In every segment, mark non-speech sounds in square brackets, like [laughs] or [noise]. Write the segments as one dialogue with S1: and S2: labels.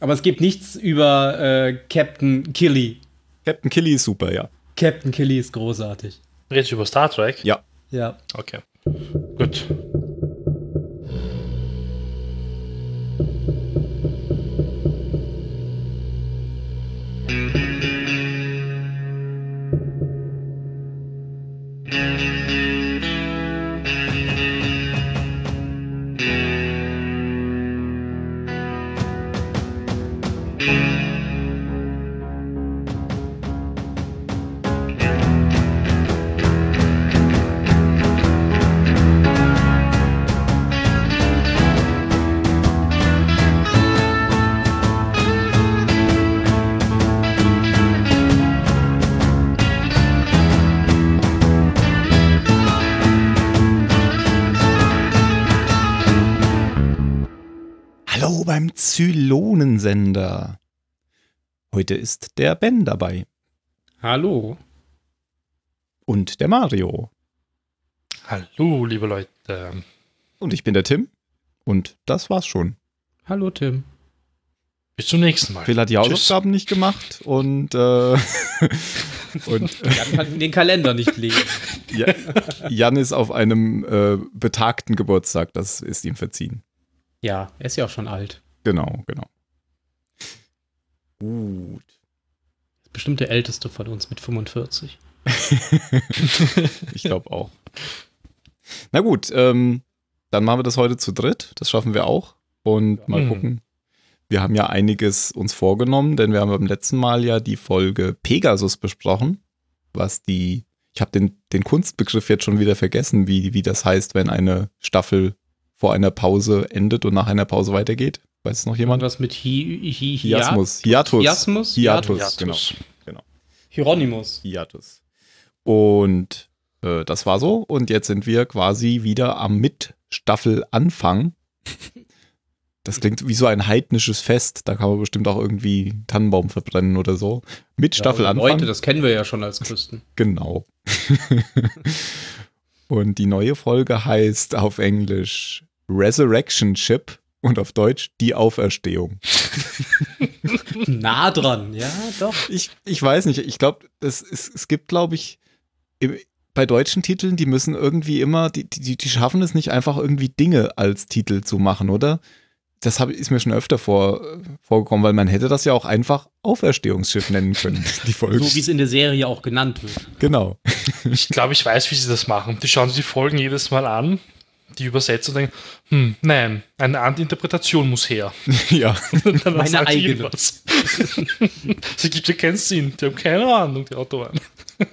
S1: Aber es gibt nichts über äh, Captain Killy.
S2: Captain Killy ist super, ja.
S1: Captain Killy ist großartig.
S3: Redest du über Star Trek?
S2: Ja.
S1: Ja.
S3: Okay. Gut.
S2: Heute ist der Ben dabei.
S1: Hallo.
S2: Und der Mario.
S3: Hallo, liebe Leute.
S2: Und ich bin der Tim. Und das war's schon.
S1: Hallo, Tim.
S3: Bis zum nächsten Mal.
S2: Phil hat die
S3: Tschüss.
S2: Hausaufgaben nicht gemacht und, äh, [laughs] und
S1: Er kann den Kalender nicht lesen.
S2: Ja- Jan ist auf einem äh, betagten Geburtstag. Das ist ihm verziehen.
S1: Ja, er ist ja auch schon alt.
S2: Genau, genau. Gut.
S1: Ist bestimmt der älteste von uns mit 45. [laughs]
S2: Ich glaube auch. Na gut, ähm, dann machen wir das heute zu dritt. Das schaffen wir auch. Und mal
S3: Mhm.
S2: gucken. Wir haben ja einiges uns vorgenommen, denn wir haben beim letzten Mal ja die Folge Pegasus besprochen, was die, ich habe den, den Kunstbegriff jetzt schon wieder vergessen, wie, wie das heißt, wenn eine Staffel vor einer Pause endet und nach einer Pause weitergeht. Weiß noch jemand?
S1: Was mit Hi, Hi,
S2: Hiasmus. Hiatus.
S1: Hiasmus?
S2: Hiatus,
S3: Hiatus.
S2: genau.
S1: Hieronymus.
S2: Hiatus. Und äh, das war so. Und jetzt sind wir quasi wieder am Mitstaffelanfang. [laughs] Das klingt wie so ein heidnisches Fest. Da kann man bestimmt auch irgendwie einen Tannenbaum verbrennen oder so. Mit Staffelanfang.
S1: Leute, das kennen wir ja schon als Christen.
S2: genau. [laughs] und die neue Folge heißt auf Englisch Resurrection Ship und auf Deutsch die Auferstehung. [laughs]
S1: nah dran, ja, doch.
S2: Ich, ich weiß nicht. Ich glaube, es, es, es gibt, glaube ich, im, bei deutschen Titeln, die müssen irgendwie immer, die, die, die schaffen es nicht einfach irgendwie Dinge als Titel zu machen, oder? Das hab, ist mir schon öfter vor, vorgekommen, weil man hätte das ja auch einfach Auferstehungsschiff nennen können, [laughs] die Folge.
S1: So wie es in der Serie auch genannt wird.
S2: genau.
S3: Ich glaube, ich weiß, wie sie das machen. Die schauen sich die Folgen jedes Mal an, die übersetzen und denken, hm, nein, eine andere Interpretation muss her. [laughs]
S2: ja.
S3: Dann
S1: Meine eigene.
S3: irgendwas. Sie [laughs] gibt ja keinen Sinn. Die haben keine Ahnung, die Autoren. [laughs]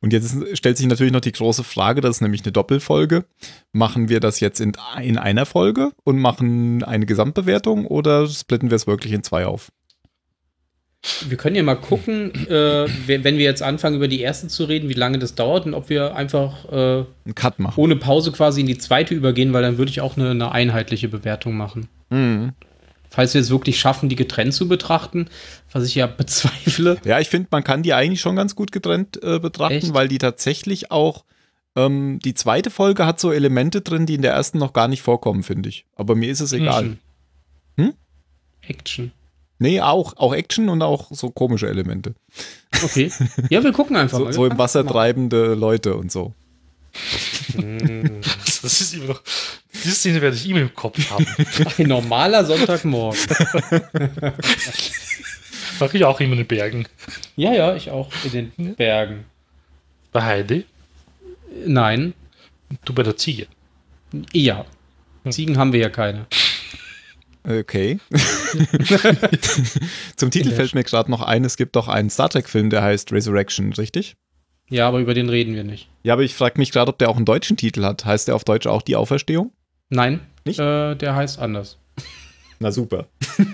S2: Und jetzt stellt sich natürlich noch die große Frage, das ist nämlich eine Doppelfolge. Machen wir das jetzt in, in einer Folge und machen eine Gesamtbewertung oder splitten wir es wirklich in zwei auf?
S1: Wir können ja mal gucken, äh, wenn wir jetzt anfangen, über die erste zu reden, wie lange das dauert und ob wir einfach äh, ohne Pause quasi in die zweite übergehen, weil dann würde ich auch eine, eine einheitliche Bewertung machen.
S2: Mhm.
S1: Falls wir es wirklich schaffen, die getrennt zu betrachten, was ich ja [laughs] bezweifle.
S2: Ja, ich finde, man kann die eigentlich schon ganz gut getrennt äh, betrachten,
S1: Echt?
S2: weil die tatsächlich auch, ähm, die zweite Folge hat so Elemente drin, die in der ersten noch gar nicht vorkommen, finde ich. Aber mir ist es egal.
S1: Action.
S2: Hm?
S1: Action.
S2: Nee, auch, auch Action und auch so komische Elemente.
S1: Okay. Ja, wir gucken einfach
S2: So,
S1: mal.
S2: so im Wasser treibende Leute und so.
S3: Das ist immer noch. Diese Szene werde ich immer im Kopf haben. [laughs]
S1: Ein normaler Sonntagmorgen. [laughs]
S3: Mache ich auch immer in den Bergen.
S1: Ja, ja, ich auch in den Bergen.
S3: Bei Heidi,
S1: Nein,
S3: du bei der Ziege.
S1: ja. Ziegen haben wir ja keine.
S2: Okay. [laughs] Zum Titel fällt mir gerade noch ein, es gibt doch einen Star Trek-Film, der heißt Resurrection, richtig?
S1: Ja, aber über den reden wir nicht.
S2: Ja, aber ich frage mich gerade, ob der auch einen deutschen Titel hat. Heißt der auf Deutsch auch die Auferstehung?
S1: Nein,
S2: Nicht?
S1: Äh, der heißt anders. [laughs]
S2: Na super. [laughs]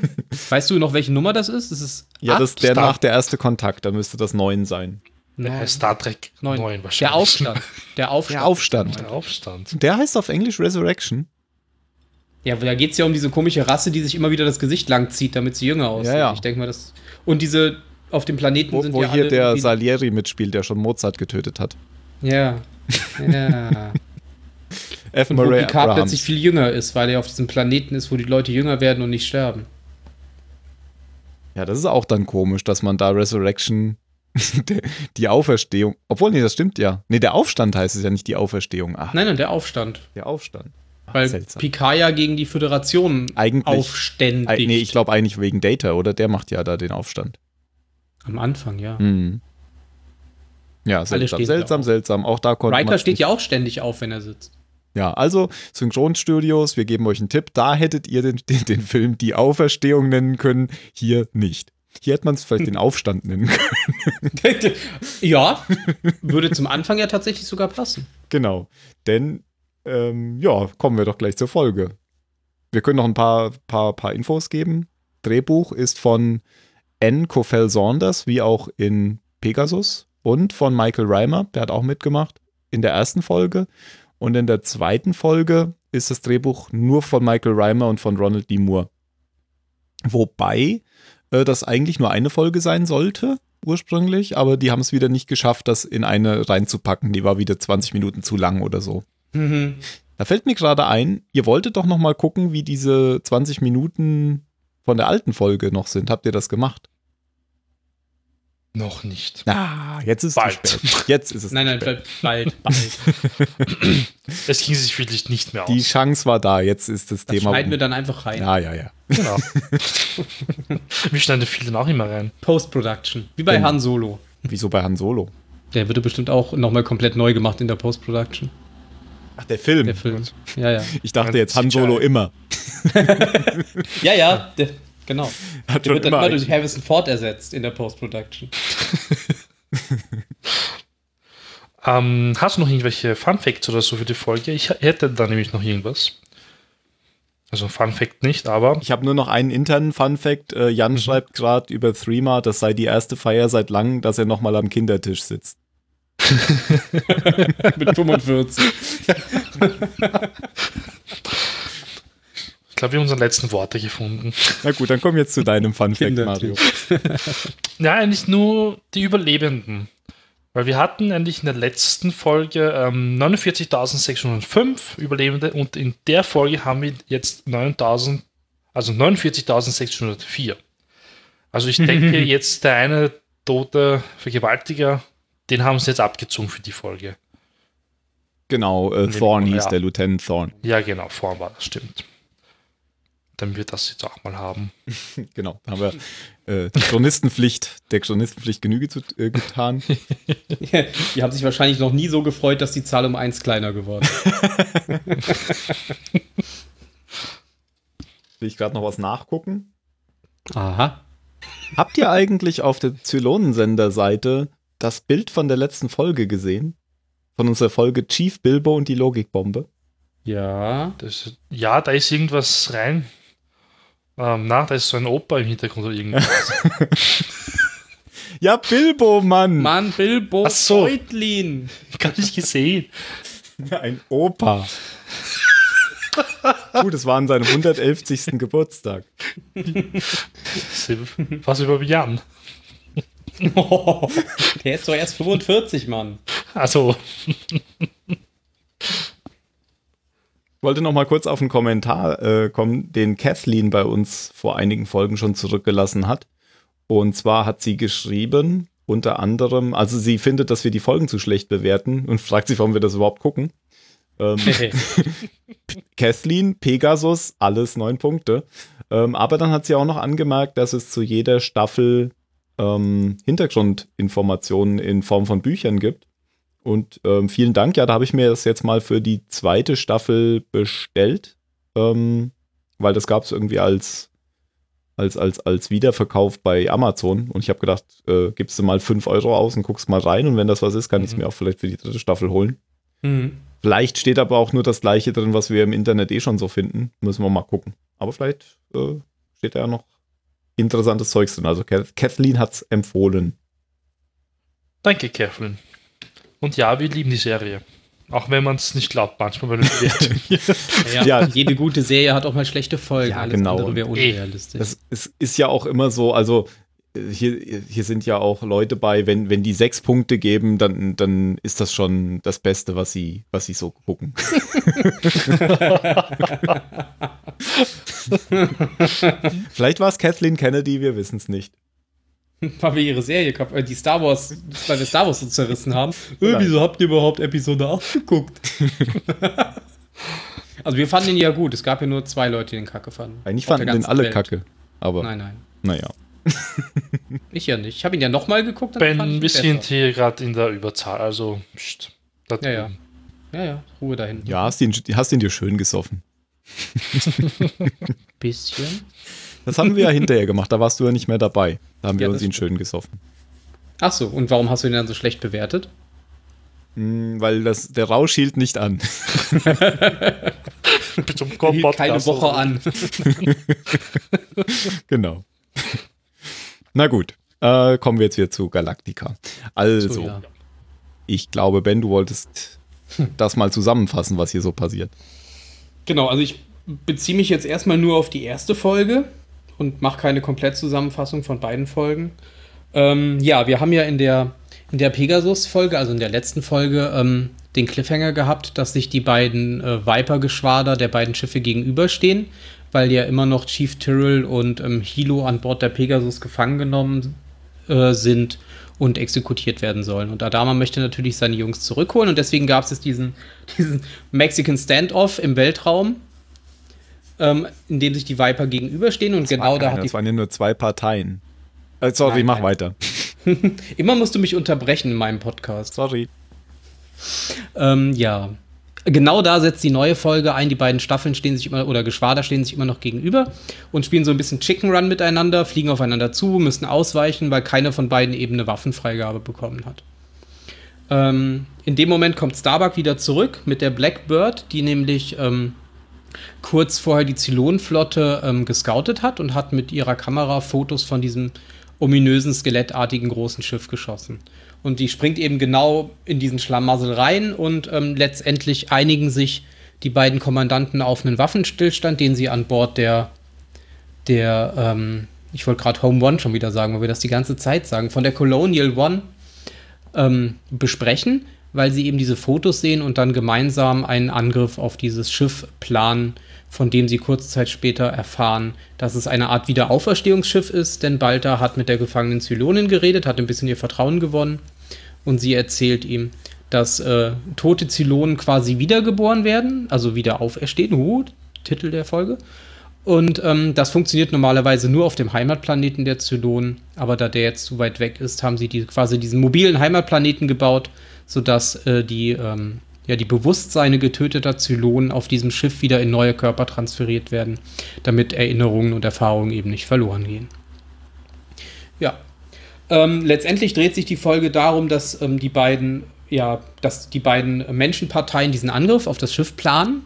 S1: Weißt du noch, welche Nummer das ist? Das ist
S2: Ja, das
S1: acht?
S2: der
S3: Star-
S2: nach der erste Kontakt, da müsste das 9 sein.
S3: Der
S1: Neun.
S3: heißt Star Trek
S1: Neun.
S3: 9
S1: Der
S3: wahrscheinlich.
S1: Aufstand. Der Aufstand.
S2: Der Aufstand.
S3: Der Aufstand.
S2: Der heißt auf Englisch Resurrection.
S1: Ja, da geht es ja um diese komische Rasse, die sich immer wieder das Gesicht lang zieht, damit sie jünger aussehen.
S2: Ja, ja.
S1: Ich denke mal, das. Und diese auf dem Planeten
S2: Wo,
S1: sind
S2: wo
S1: ja
S2: hier der Salieri mitspielt, der schon Mozart getötet hat.
S1: Ja. Ja. [laughs]
S2: F.
S1: Und wo
S2: Murray
S1: Picard
S2: Abrahams.
S1: plötzlich viel jünger ist, weil er auf diesem Planeten ist, wo die Leute jünger werden und nicht sterben.
S2: Ja, das ist auch dann komisch, dass man da Resurrection, [laughs] die- die Auferstehung, obwohl, nee, das stimmt ja. Nee, der Aufstand heißt es ja nicht die Auferstehung. Ach,
S1: Nein, nein, der Aufstand.
S2: der Aufstand.
S1: Weil
S2: seltsam.
S1: Picard ja gegen die Föderation
S2: Eigentlich-
S1: aufständig.
S2: Nee, ich glaube eigentlich wegen Data, oder? Der macht ja da den Aufstand.
S1: Am Anfang, ja.
S2: Mhm. Ja, seltsam, seltsam, seltsam. Auch da konnte
S1: Riker steht ja auch ständig auf, wenn er sitzt.
S2: Ja, also Synchronstudios, wir geben euch einen Tipp. Da hättet ihr den, den, den Film Die Auferstehung nennen können, hier nicht. Hier hätte man es vielleicht den Aufstand nennen können. [laughs]
S1: ja, würde zum Anfang ja tatsächlich sogar passen.
S2: Genau. Denn, ähm, ja, kommen wir doch gleich zur Folge. Wir können noch ein paar, paar, paar Infos geben. Drehbuch ist von N. Kofel Saunders, wie auch in Pegasus, und von Michael Reimer, der hat auch mitgemacht in der ersten Folge. Und in der zweiten Folge ist das Drehbuch nur von Michael Reimer und von Ronald D. Moore. Wobei äh, das eigentlich nur eine Folge sein sollte, ursprünglich, aber die haben es wieder nicht geschafft, das in eine reinzupacken. Die war wieder 20 Minuten zu lang oder so.
S1: Mhm.
S2: Da fällt mir gerade ein, ihr wolltet doch noch mal gucken, wie diese 20 Minuten von der alten Folge noch sind. Habt ihr das gemacht?
S3: Noch nicht.
S2: Ah, jetzt ist
S3: Bald.
S2: es spät. Jetzt ist es
S1: Nein, nein, bald, bald. [laughs]
S3: Es ging sich wirklich nicht mehr aus.
S2: Die Chance war da, jetzt ist das,
S1: Das
S2: Thema.
S1: schneiden wir dann einfach rein.
S2: ja, ja, ja.
S3: Genau. [laughs] Wir schneiden viele auch immer rein.
S1: Post-Production. Wie bei
S2: Genau.
S1: Han Solo.
S2: Wieso bei Han Solo?
S1: Der würde bestimmt auch nochmal komplett neu gemacht in der Post-Production.
S2: Ach, der Film.
S1: Der Film. Ja, ja. [laughs]
S2: Ich dachte jetzt Han Solo immer. [laughs]
S1: Ja, ja, der, genau.
S2: Hat
S1: Der wird dann
S2: immer.
S1: immer durch Harrison Ford ersetzt in der Post-Production. [laughs]
S3: Ähm, hast du noch irgendwelche Fun Facts oder so für die Folge? Ich hätte da nämlich noch irgendwas. Also Fun Fact nicht, aber
S2: Ich habe nur noch einen internen Fun Fact. Äh, Jan schreibt gerade über Threema, das sei die erste Feier seit langem, dass er noch mal am Kindertisch sitzt. [laughs]
S1: Mit 45.
S3: ich glaube, wir haben unsere letzten Worte gefunden.
S2: Na gut, dann komm jetzt zu deinem Fun Fact, Mario. [laughs]
S3: Ja, eigentlich nur die Überlebenden. Weil wir hatten eigentlich in der letzten Folge ähm, 49.605 Überlebende und in der Folge haben wir jetzt 9.000, also 49.604. Also ich denke, [laughs] jetzt der eine tote Vergewaltiger, den haben sie jetzt abgezogen für die Folge.
S2: Genau, äh, Thorn
S3: ja.
S2: hieß der Lieutenant Thorn.
S3: Ja, genau, vorhin war das, stimmt. Dann wird das jetzt auch mal haben. [laughs]
S2: Genau, da haben wir äh, die Chronistenpflicht, der Chronistenpflicht Genüge zu, äh, getan. [laughs]
S1: Die haben sich wahrscheinlich noch nie so gefreut, dass die Zahl um eins kleiner geworden ist. [laughs]
S2: Will ich gerade noch was nachgucken?
S1: Aha.
S2: Habt ihr eigentlich auf der Zylonensender-Seite das Bild von der letzten Folge gesehen? Von unserer Folge Chief Bilbo und die Logikbombe?
S1: Ja.
S3: Das, ja, da ist irgendwas rein. Ähm, na, da ist so ein Opa im Hintergrund oder irgendwas. [laughs]
S2: Ja, Bilbo, Mann!
S1: Mann, Bilbo
S3: Ach so.
S1: Beutlin. [laughs]
S3: Gar nicht gesehen.
S2: Ein Opa. Gut, es war an seinem 111. Geburtstag. [laughs]
S3: Was über Jan. [laughs]
S1: Der ist doch erst 45, Mann.
S3: Also,
S2: Ich wollte noch mal kurz auf einen Kommentar äh, kommen, den Kathleen bei uns vor einigen Folgen schon zurückgelassen hat. Und zwar hat sie geschrieben, unter anderem, also sie findet, dass wir die Folgen zu schlecht bewerten und [laughs] fragt sich, warum wir das überhaupt gucken. Ähm, [laughs] Kathleen, Pegasus, alles neun Punkte. Ähm, aber dann hat sie auch noch angemerkt, dass es zu jeder Staffel ähm, Hintergrundinformationen in Form von Büchern gibt. Und ähm, vielen Dank. Ja, da habe ich mir das jetzt mal für die zweite Staffel bestellt, ähm, weil das gab es irgendwie als, als, als, als Wiederverkauf bei Amazon. Und ich habe gedacht, äh, gibst du mal 5 Euro aus und guckst mal rein. Und wenn das was ist, kann ich es
S3: Mhm.
S2: mir auch vielleicht für die dritte Staffel holen.
S1: Mhm.
S2: Vielleicht steht aber auch nur das gleiche drin, was wir im Internet eh schon so finden. Müssen wir mal gucken. Aber vielleicht äh, steht da ja noch interessantes Zeugs drin. Also Kath- Kathleen hat es empfohlen.
S3: danke, Kathleen. Und ja, wir lieben die Serie. Auch wenn man es nicht glaubt, manchmal bei den Bewertungen.
S1: Ja,
S2: Ja.
S1: Jede gute Serie hat auch mal schlechte Folgen.
S2: Ja,
S1: Alles
S2: genau.
S1: andere wäre unrealistisch.
S2: Das ist, ist ja auch immer so, also hier, hier sind ja auch Leute bei, wenn, wenn die sechs Punkte geben, dann, dann ist das schon das Beste, was sie, was sie so gucken. [laughs] Vielleicht war es Kathleen Kennedy, wir wissen es nicht.
S1: Weil wir ihre Serie, äh, die Star Wars, weil wir Star Wars so zerrissen haben. Äh, wieso habt ihr überhaupt Episode 8 geguckt? [laughs] also wir fanden ihn ja gut. Es gab ja nur zwei Leute, die den Kacke fanden.
S2: Eigentlich fanden den alle Welt. Kacke. Aber
S1: nein, nein.
S2: Naja. [laughs]
S1: ich ja nicht. Ich habe ihn ja nochmal geguckt.
S3: Ben, wir sind hier gerade in der Überzahl. Also, pst,
S1: ja, ja. Ja, ja. Ruhe dahin.
S2: Ja, hast ihn, hast ihn dir schön gesoffen. [laughs]
S1: Bisschen.
S2: Das haben wir ja hinterher gemacht, da warst du ja nicht mehr dabei. Da haben ja, wir uns ihn schön gesoffen.
S1: Ach so, und warum hast du ihn dann so schlecht bewertet?
S2: Hm, weil das, der Rausch hielt nicht an. [laughs]
S1: Zum hielt keine Woche an.
S2: genau. Na gut, äh, kommen wir jetzt wieder zu Galactica. Also, so, ja. ich glaube, Ben, du wolltest das mal zusammenfassen, was hier so passiert.
S1: Genau, also ich beziehe mich jetzt erstmal nur auf die erste Folge und mache keine Komplettzusammenfassung von beiden Folgen. Ähm, ja, wir haben ja in der, in der Pegasus-Folge, also in der letzten Folge, ähm, den Cliffhanger gehabt, dass sich die beiden äh, Viper-Geschwader der beiden Schiffe gegenüberstehen, weil ja immer noch Chief Tyrrell und ähm, Hilo an Bord der Pegasus gefangen genommen äh, sind und exekutiert werden sollen. Und Adama möchte natürlich seine Jungs zurückholen und deswegen gab es diesen, [laughs] diesen Mexican Standoff im Weltraum ähm, in dem sich die Viper gegenüberstehen und das genau da hat
S2: die. Das waren ja nur zwei Parteien. Äh, sorry, nein, mach nein. weiter. [laughs]
S1: Immer musst du mich unterbrechen in meinem Podcast.
S2: Sorry.
S1: Ähm, ja. Genau da setzt die neue Folge ein. Die beiden Staffeln stehen sich immer, oder Geschwader stehen sich immer noch gegenüber und spielen so ein bisschen Chicken Run miteinander, fliegen aufeinander zu, müssen ausweichen, weil keiner von beiden eben eine Waffenfreigabe bekommen hat. Ähm, in dem Moment kommt Starbuck wieder zurück mit der Blackbird, die nämlich ähm, kurz vorher die Zylonenflotte ähm, gescoutet hat und hat mit ihrer Kamera Fotos von diesem ominösen, skelettartigen großen Schiff geschossen. Und die springt eben genau in diesen Schlamassel rein und ähm, letztendlich einigen sich die beiden Kommandanten auf einen Waffenstillstand, den sie an Bord der, der ähm, ich wollte gerade Home One schon wieder sagen, weil wir das die ganze Zeit sagen, von der Colonial One ähm, besprechen weil sie eben diese Fotos sehen und dann gemeinsam einen Angriff auf dieses Schiff planen, von dem sie kurze Zeit später erfahren, dass es eine Art Wiederauferstehungsschiff ist, denn Balta hat mit der gefangenen Zylonin geredet, hat ein bisschen ihr Vertrauen gewonnen. Und sie erzählt ihm, dass äh, tote Zylonen quasi wiedergeboren werden, also wieder auferstehen, uh, Titel der Folge. Und ähm, das funktioniert normalerweise nur auf dem Heimatplaneten der Zylonen, aber da der jetzt zu weit weg ist, haben sie die, quasi diesen mobilen Heimatplaneten gebaut, sodass äh, die, ähm, ja, die Bewusstseine getöteter Zylonen auf diesem Schiff wieder in neue Körper transferiert werden, damit Erinnerungen und Erfahrungen eben nicht verloren gehen. Ja. Ähm, letztendlich dreht sich die Folge darum, dass ähm, die beiden, ja, dass die beiden Menschenparteien diesen Angriff auf das Schiff planen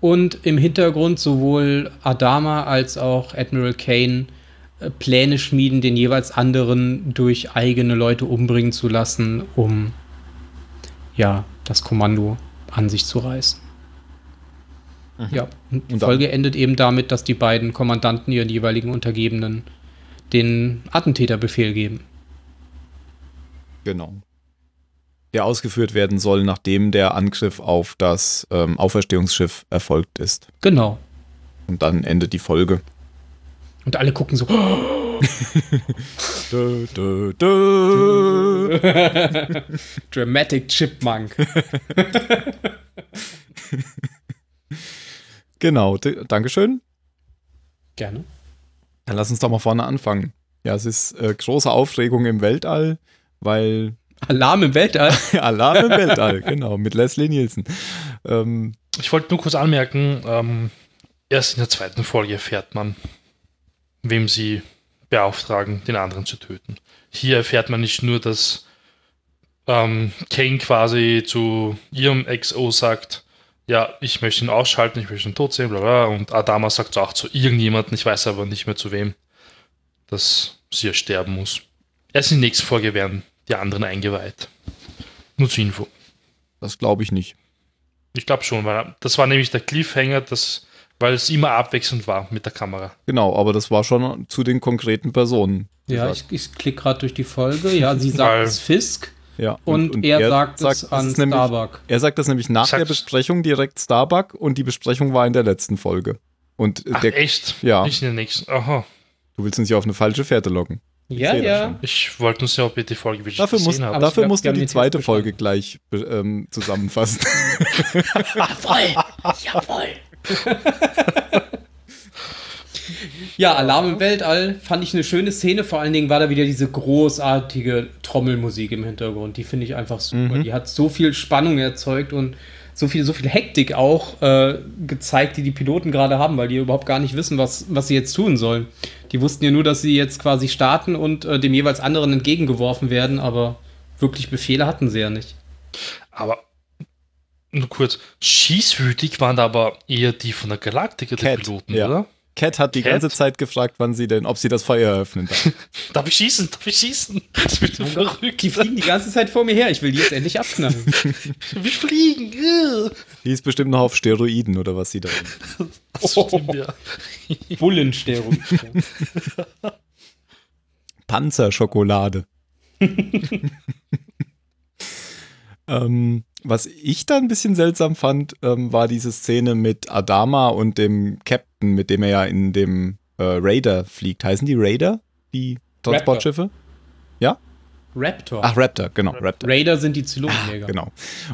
S1: und im Hintergrund sowohl Adama als auch Admiral Kane äh, Pläne schmieden, den jeweils anderen durch eigene Leute umbringen zu lassen, um ja, das Kommando an sich zu reißen. Mhm. Ja, und die Folge endet eben damit, dass die beiden Kommandanten ihren jeweiligen Untergebenen den Attentäterbefehl geben.
S2: Genau. Der ausgeführt werden soll, nachdem der Angriff auf das ähm, Auferstehungsschiff erfolgt ist.
S1: Genau.
S2: Und dann endet die Folge.
S1: Und alle gucken so. Oh!
S2: Du, du, du.
S1: Dramatic Chipmunk. [laughs]
S2: genau, Dankeschön.
S1: Gerne.
S2: Dann lass uns doch mal vorne anfangen. Ja, es ist äh, große Aufregung im Weltall, weil. [laughs]
S1: Alarm im Weltall? [laughs]
S2: Alarm im Weltall, genau, mit Leslie Nielsen.
S3: Ähm, ich wollte nur kurz anmerken, ähm, erst in der zweiten Folge erfährt man, wem sie beauftragen, den anderen zu töten. Hier erfährt man nicht nur, dass ähm, Kane quasi zu ihrem XO sagt, ja, ich möchte ihn ausschalten, ich möchte ihn tot sehen, bla bla. Und Adama sagt auch zu irgendjemandem, ich weiß aber nicht mehr zu wem, dass sie ja sterben muss. Erst in der nächsten Folge werden die anderen eingeweiht. Nur zur Info.
S2: Das glaube ich nicht.
S3: Ich glaube schon, weil das war nämlich der Cliffhanger, dass weil es immer abwechselnd war mit der Kamera.
S2: Genau, aber das war schon zu den konkreten Personen.
S1: Ja, ich, ich klicke gerade durch die Folge. Ja, sie sagt es Fisk
S2: Ja,
S1: und, er, sagt, es an
S2: ist nämlich,
S1: Starbuck.
S2: Er sagt das nämlich nach
S3: Sag's.
S2: der Besprechung direkt Starbuck und die Besprechung war in der letzten Folge. Und
S3: Ach,
S2: der,
S3: echt?
S2: Ja.
S3: Nicht in der nächsten. Aha.
S2: du willst uns ja auf eine falsche Fährte locken.
S1: Ja,
S2: das
S1: ja.
S2: schon.
S3: Ich wollte nur sehen, ob ihr die Folge wirklich
S2: Dafür,
S3: gesehen
S2: musst,
S3: habt.
S1: Ich
S2: dafür
S1: glaub,
S2: musst du die zweite Folge gleich ähm, zusammenfassen. [laughs]
S1: Jawohl, jawohl. [laughs] ja, Alarm im Weltall fand ich eine schöne Szene. Vor allen Dingen war da wieder diese großartige Trommelmusik im Hintergrund. Die finde ich einfach super. Die hat so viel Spannung erzeugt und so viel, so viel Hektik auch äh, gezeigt, die die Piloten gerade haben, weil die überhaupt gar nicht wissen, was, was sie jetzt tun sollen. Die wussten ja nur, dass sie jetzt quasi starten und äh, dem jeweils anderen entgegengeworfen werden, aber wirklich Befehle hatten sie ja nicht.
S3: Aber nur kurz, schießwütig waren da aber eher die von der Galaktiker, die
S2: Cat,
S3: Piloten,
S2: ja.
S3: oder?
S2: Cat hat die
S3: Cat?
S2: ganze Zeit gefragt, wann sie denn, ob sie das Feuer eröffnen darf. [laughs]
S3: Darf ich schießen? Darf ich schießen? Das wird so verrückt.
S1: Die fliegen die ganze Zeit vor mir her. Ich will die jetzt endlich abknallen. [laughs]
S3: Wir fliegen.
S2: Die ist bestimmt noch auf Steroiden oder was sie da. [laughs]
S3: Das stimmt, ja.
S1: Bullensterung.
S2: Panzerschokolade. ähm, was ich da ein bisschen seltsam fand, ähm, war diese Szene mit Adama und dem Captain, mit dem er ja in dem äh, Raider fliegt. Heißen die Raider? Die Transportschiffe?
S1: Raptor.
S2: Ach, Raptor, genau, Raptor.
S1: Raider sind die Zylonenjäger.
S2: Genau.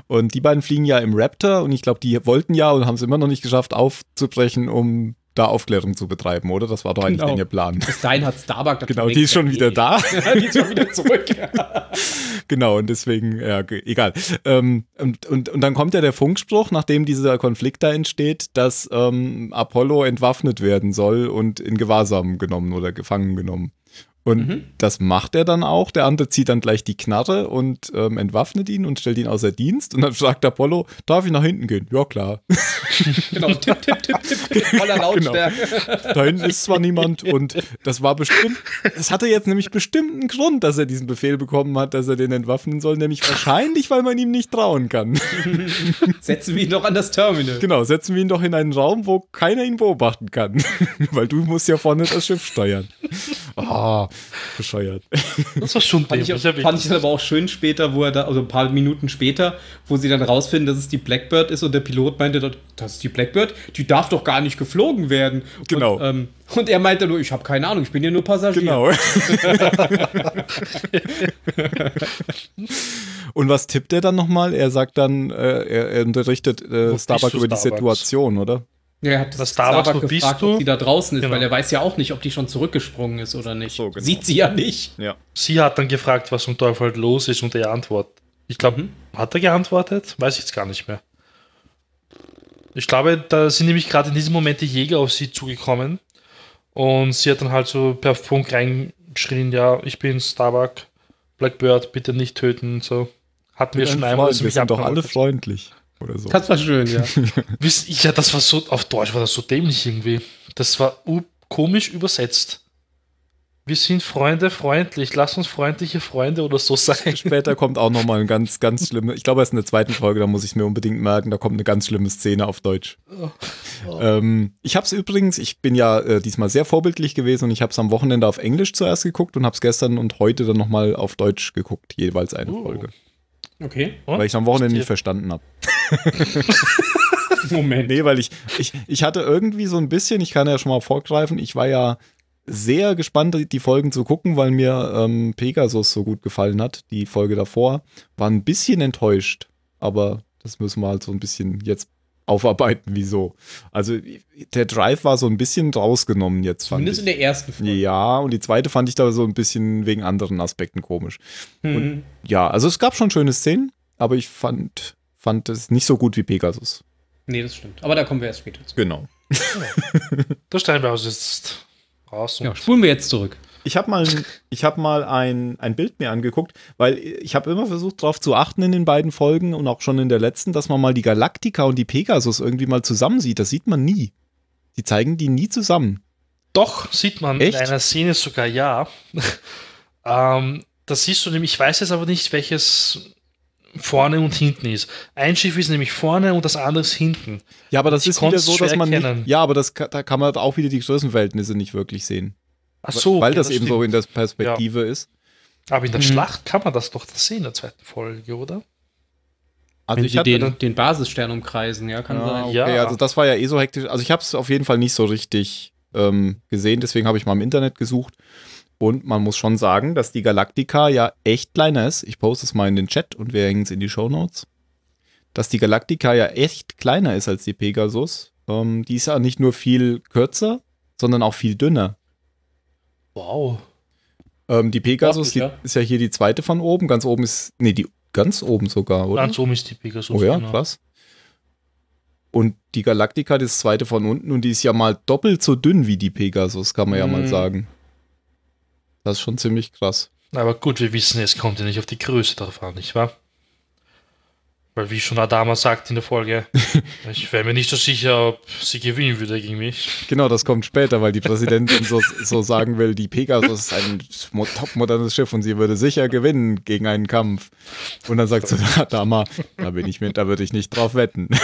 S2: Und die beiden fliegen ja im Raptor und ich glaube, die wollten ja und haben es immer noch nicht geschafft, aufzubrechen, um da Aufklärung zu betreiben, oder? Das war doch eigentlich
S1: Genau.
S2: ihr Plan.
S1: Bis dahin hat Starbuck das
S2: Genau, die ist schon wieder
S1: erledigt.
S2: da.
S1: die ist schon wieder zurück. [laughs] [laughs]
S2: Genau, und deswegen, ja, egal. Ähm, und, und, und dann kommt ja der Funkspruch, nachdem dieser Konflikt da entsteht, dass ähm, Apollo entwaffnet werden soll und in Gewahrsam genommen oder gefangen genommen. Und
S1: Mhm.
S2: das macht er dann auch. Der andere zieht dann gleich die Knarre und ähm, entwaffnet ihn und stellt ihn außer Dienst. Und dann fragt Apollo, darf ich nach hinten gehen? Ja, klar. [laughs]
S1: genau, tipp, tipp, tipp, tipp, tipp, [laughs] voller Lautstärke.
S2: Da hinten ist zwar niemand und das war bestimmt, das hatte jetzt nämlich bestimmt einen Grund, dass er diesen Befehl bekommen hat, dass er den entwaffnen soll, nämlich wahrscheinlich, weil man ihm nicht trauen kann. [laughs]
S1: Setzen wir ihn doch an das Terminal.
S2: Genau, setzen wir ihn doch in einen Raum, wo keiner ihn beobachten kann. weil du musst ja vorne das Schiff steuern. Ah, bescheuert.
S3: Das war schon
S1: Fand ich,
S3: ja,
S1: fand ich dann aber auch schön später, wo er da, also ein paar Minuten später, wo sie dann rausfinden, dass es die Blackbird ist und der Pilot meinte, dort, das ist die Blackbird, die darf doch gar nicht geflogen werden.
S2: Genau.
S1: Und, ähm, und er meinte nur, ich habe keine Ahnung, ich bin ja nur Passagier.
S2: Genau. [laughs] Und was tippt er dann nochmal? Er sagt dann, äh, er, er unterrichtet äh, Starbuck über die
S3: Starbucks?
S2: Situation, oder?
S1: Ja, er hat
S3: Das Starbucks,
S1: Starbuck
S3: wo bist
S1: gefragt,
S3: du?
S1: ob sie da draußen ist,
S3: Genau.
S1: weil er weiß ja auch nicht, ob die schon zurückgesprungen ist oder nicht.
S2: So, genau.
S1: Sieht sie ja nicht.
S2: Ja.
S3: Sie hat dann gefragt, was um Teufel los ist und er antwortet. Ich glaube,
S1: Mhm.
S3: hat er geantwortet? Weiß ich jetzt gar nicht mehr. Ich glaube, da sind nämlich gerade in diesem Moment die Jäger auf sie zugekommen und sie hat dann halt so per Funk reingeschrien, ja, ich bin Starbuck, Blackbird, bitte nicht töten und so. Hatten wir
S2: Wir,
S3: schon einmal.
S2: wir sind doch alle freundlich. Oder so.
S1: Das war schön, ja. [laughs]
S3: Wisst ihr, ja, das war so, auf Deutsch war das so dämlich irgendwie. Das war komisch übersetzt. Wir sind Freunde freundlich, lass uns freundliche Freunde oder so sein. [laughs]
S2: Später kommt auch nochmal ein ganz, ganz [laughs] schlimme, ich glaube, es ist in der zweiten Folge, da muss ich es mir unbedingt merken, da kommt eine ganz schlimme Szene auf Deutsch. Ähm, ich habe es übrigens, ich bin ja äh, diesmal sehr vorbildlich gewesen und ich habe es am Wochenende auf Englisch zuerst geguckt und habe es gestern und heute dann nochmal auf Deutsch geguckt, jeweils eine
S3: Oh.
S2: Folge.
S1: Okay.
S3: Und?
S2: Weil ich am Wochenende nicht verstanden habe. [laughs]
S1: Moment.
S2: Nee, weil ich, ich, ich hatte irgendwie so ein bisschen, ich kann ja schon mal vorgreifen, ich war ja sehr gespannt, die- die Folgen zu gucken, weil mir ähm, Pegasus so gut gefallen hat, die Folge davor. War ein bisschen enttäuscht, aber das müssen wir halt so ein bisschen jetzt aufarbeiten, wieso. Also der Drive war so ein bisschen rausgenommen jetzt, fand
S1: Zumindest in
S2: ich.
S1: der ersten Folge.
S2: Ja, und die zweite fand ich da so ein bisschen wegen anderen Aspekten komisch.
S1: Mhm.
S2: Ja, also es gab schon schöne Szenen, aber ich fand, fand es nicht so gut wie Pegasus.
S1: Nee, das stimmt. Aber da kommen wir erst später zu.
S2: Genau. [laughs]
S3: Da stellen wir uns jetzt raus. Und
S1: Ja, spulen wir jetzt zurück.
S2: Ich habe mal, ich hab mal ein, ein Bild mir angeguckt, weil ich habe immer versucht, darauf zu achten in den beiden Folgen und auch schon in der letzten, dass man mal die Galactica und die Pegasus irgendwie mal zusammen sieht. Das sieht man nie. Die zeigen die nie zusammen.
S3: Doch, sieht man
S2: Echt?
S3: in einer Szene sogar ja. [laughs] ähm, das siehst du nämlich, ich weiß jetzt aber nicht, welches vorne und hinten ist. Ein Schiff ist nämlich vorne und das andere ist hinten.
S2: Ja, aber das
S3: Ich
S2: ist wieder so, dass man nicht, ja, aber das, da kann man auch wieder die Größenverhältnisse nicht wirklich sehen.
S3: Ach so,
S2: weil
S3: okay,
S2: das, eben so in der Perspektive ist.
S3: Aber in der
S1: Mhm.
S3: Schlacht kann man das doch sehen in der zweiten Folge, oder?
S2: Also
S1: Wenn
S2: ich
S1: sie den, den Basisstern umkreisen, ja, kann
S2: ja,
S1: sein.
S2: okay,
S3: Ja.
S2: also das war ja eh so hektisch. Also ich habe es auf jeden Fall nicht so richtig ähm, gesehen, deswegen habe ich mal im Internet gesucht. Und man muss schon sagen, dass die Galactica ja echt kleiner ist. Ich poste es mal in den Chat und wir hängen es in die Shownotes. Dass die Galactica ja echt kleiner ist als die Pegasus. Ähm, die ist ja nicht nur viel kürzer, sondern auch viel dünner.
S3: Wow.
S2: Ähm, die Pegasus die,
S1: ja.
S2: ist ja hier die zweite von oben. Ganz oben ist, nee, die ganz oben sogar, oder?
S3: Ganz oben ist die Pegasus.
S2: Oh ja,
S3: genau.
S2: krass. Und die Galactica, das zweite von unten, und die ist ja mal doppelt so dünn wie die Pegasus, kann man ja mal
S1: Mhm.
S2: sagen. Das ist schon ziemlich krass.
S3: Aber gut, wir wissen, es kommt ja nicht auf die Größe drauf an, nicht wahr? Weil wie schon Adama sagt in der Folge, [laughs] ich wäre mir nicht so sicher, ob sie gewinnen würde gegen mich.
S2: Genau, das kommt später, weil die Präsidentin so, so sagen will, die Pegasus ist ein mo- topmodernes Schiff und sie würde sicher gewinnen gegen einen Kampf. Und dann sagt sie, [laughs] Adama, da bin ich mit, da würde ich nicht drauf wetten. [laughs]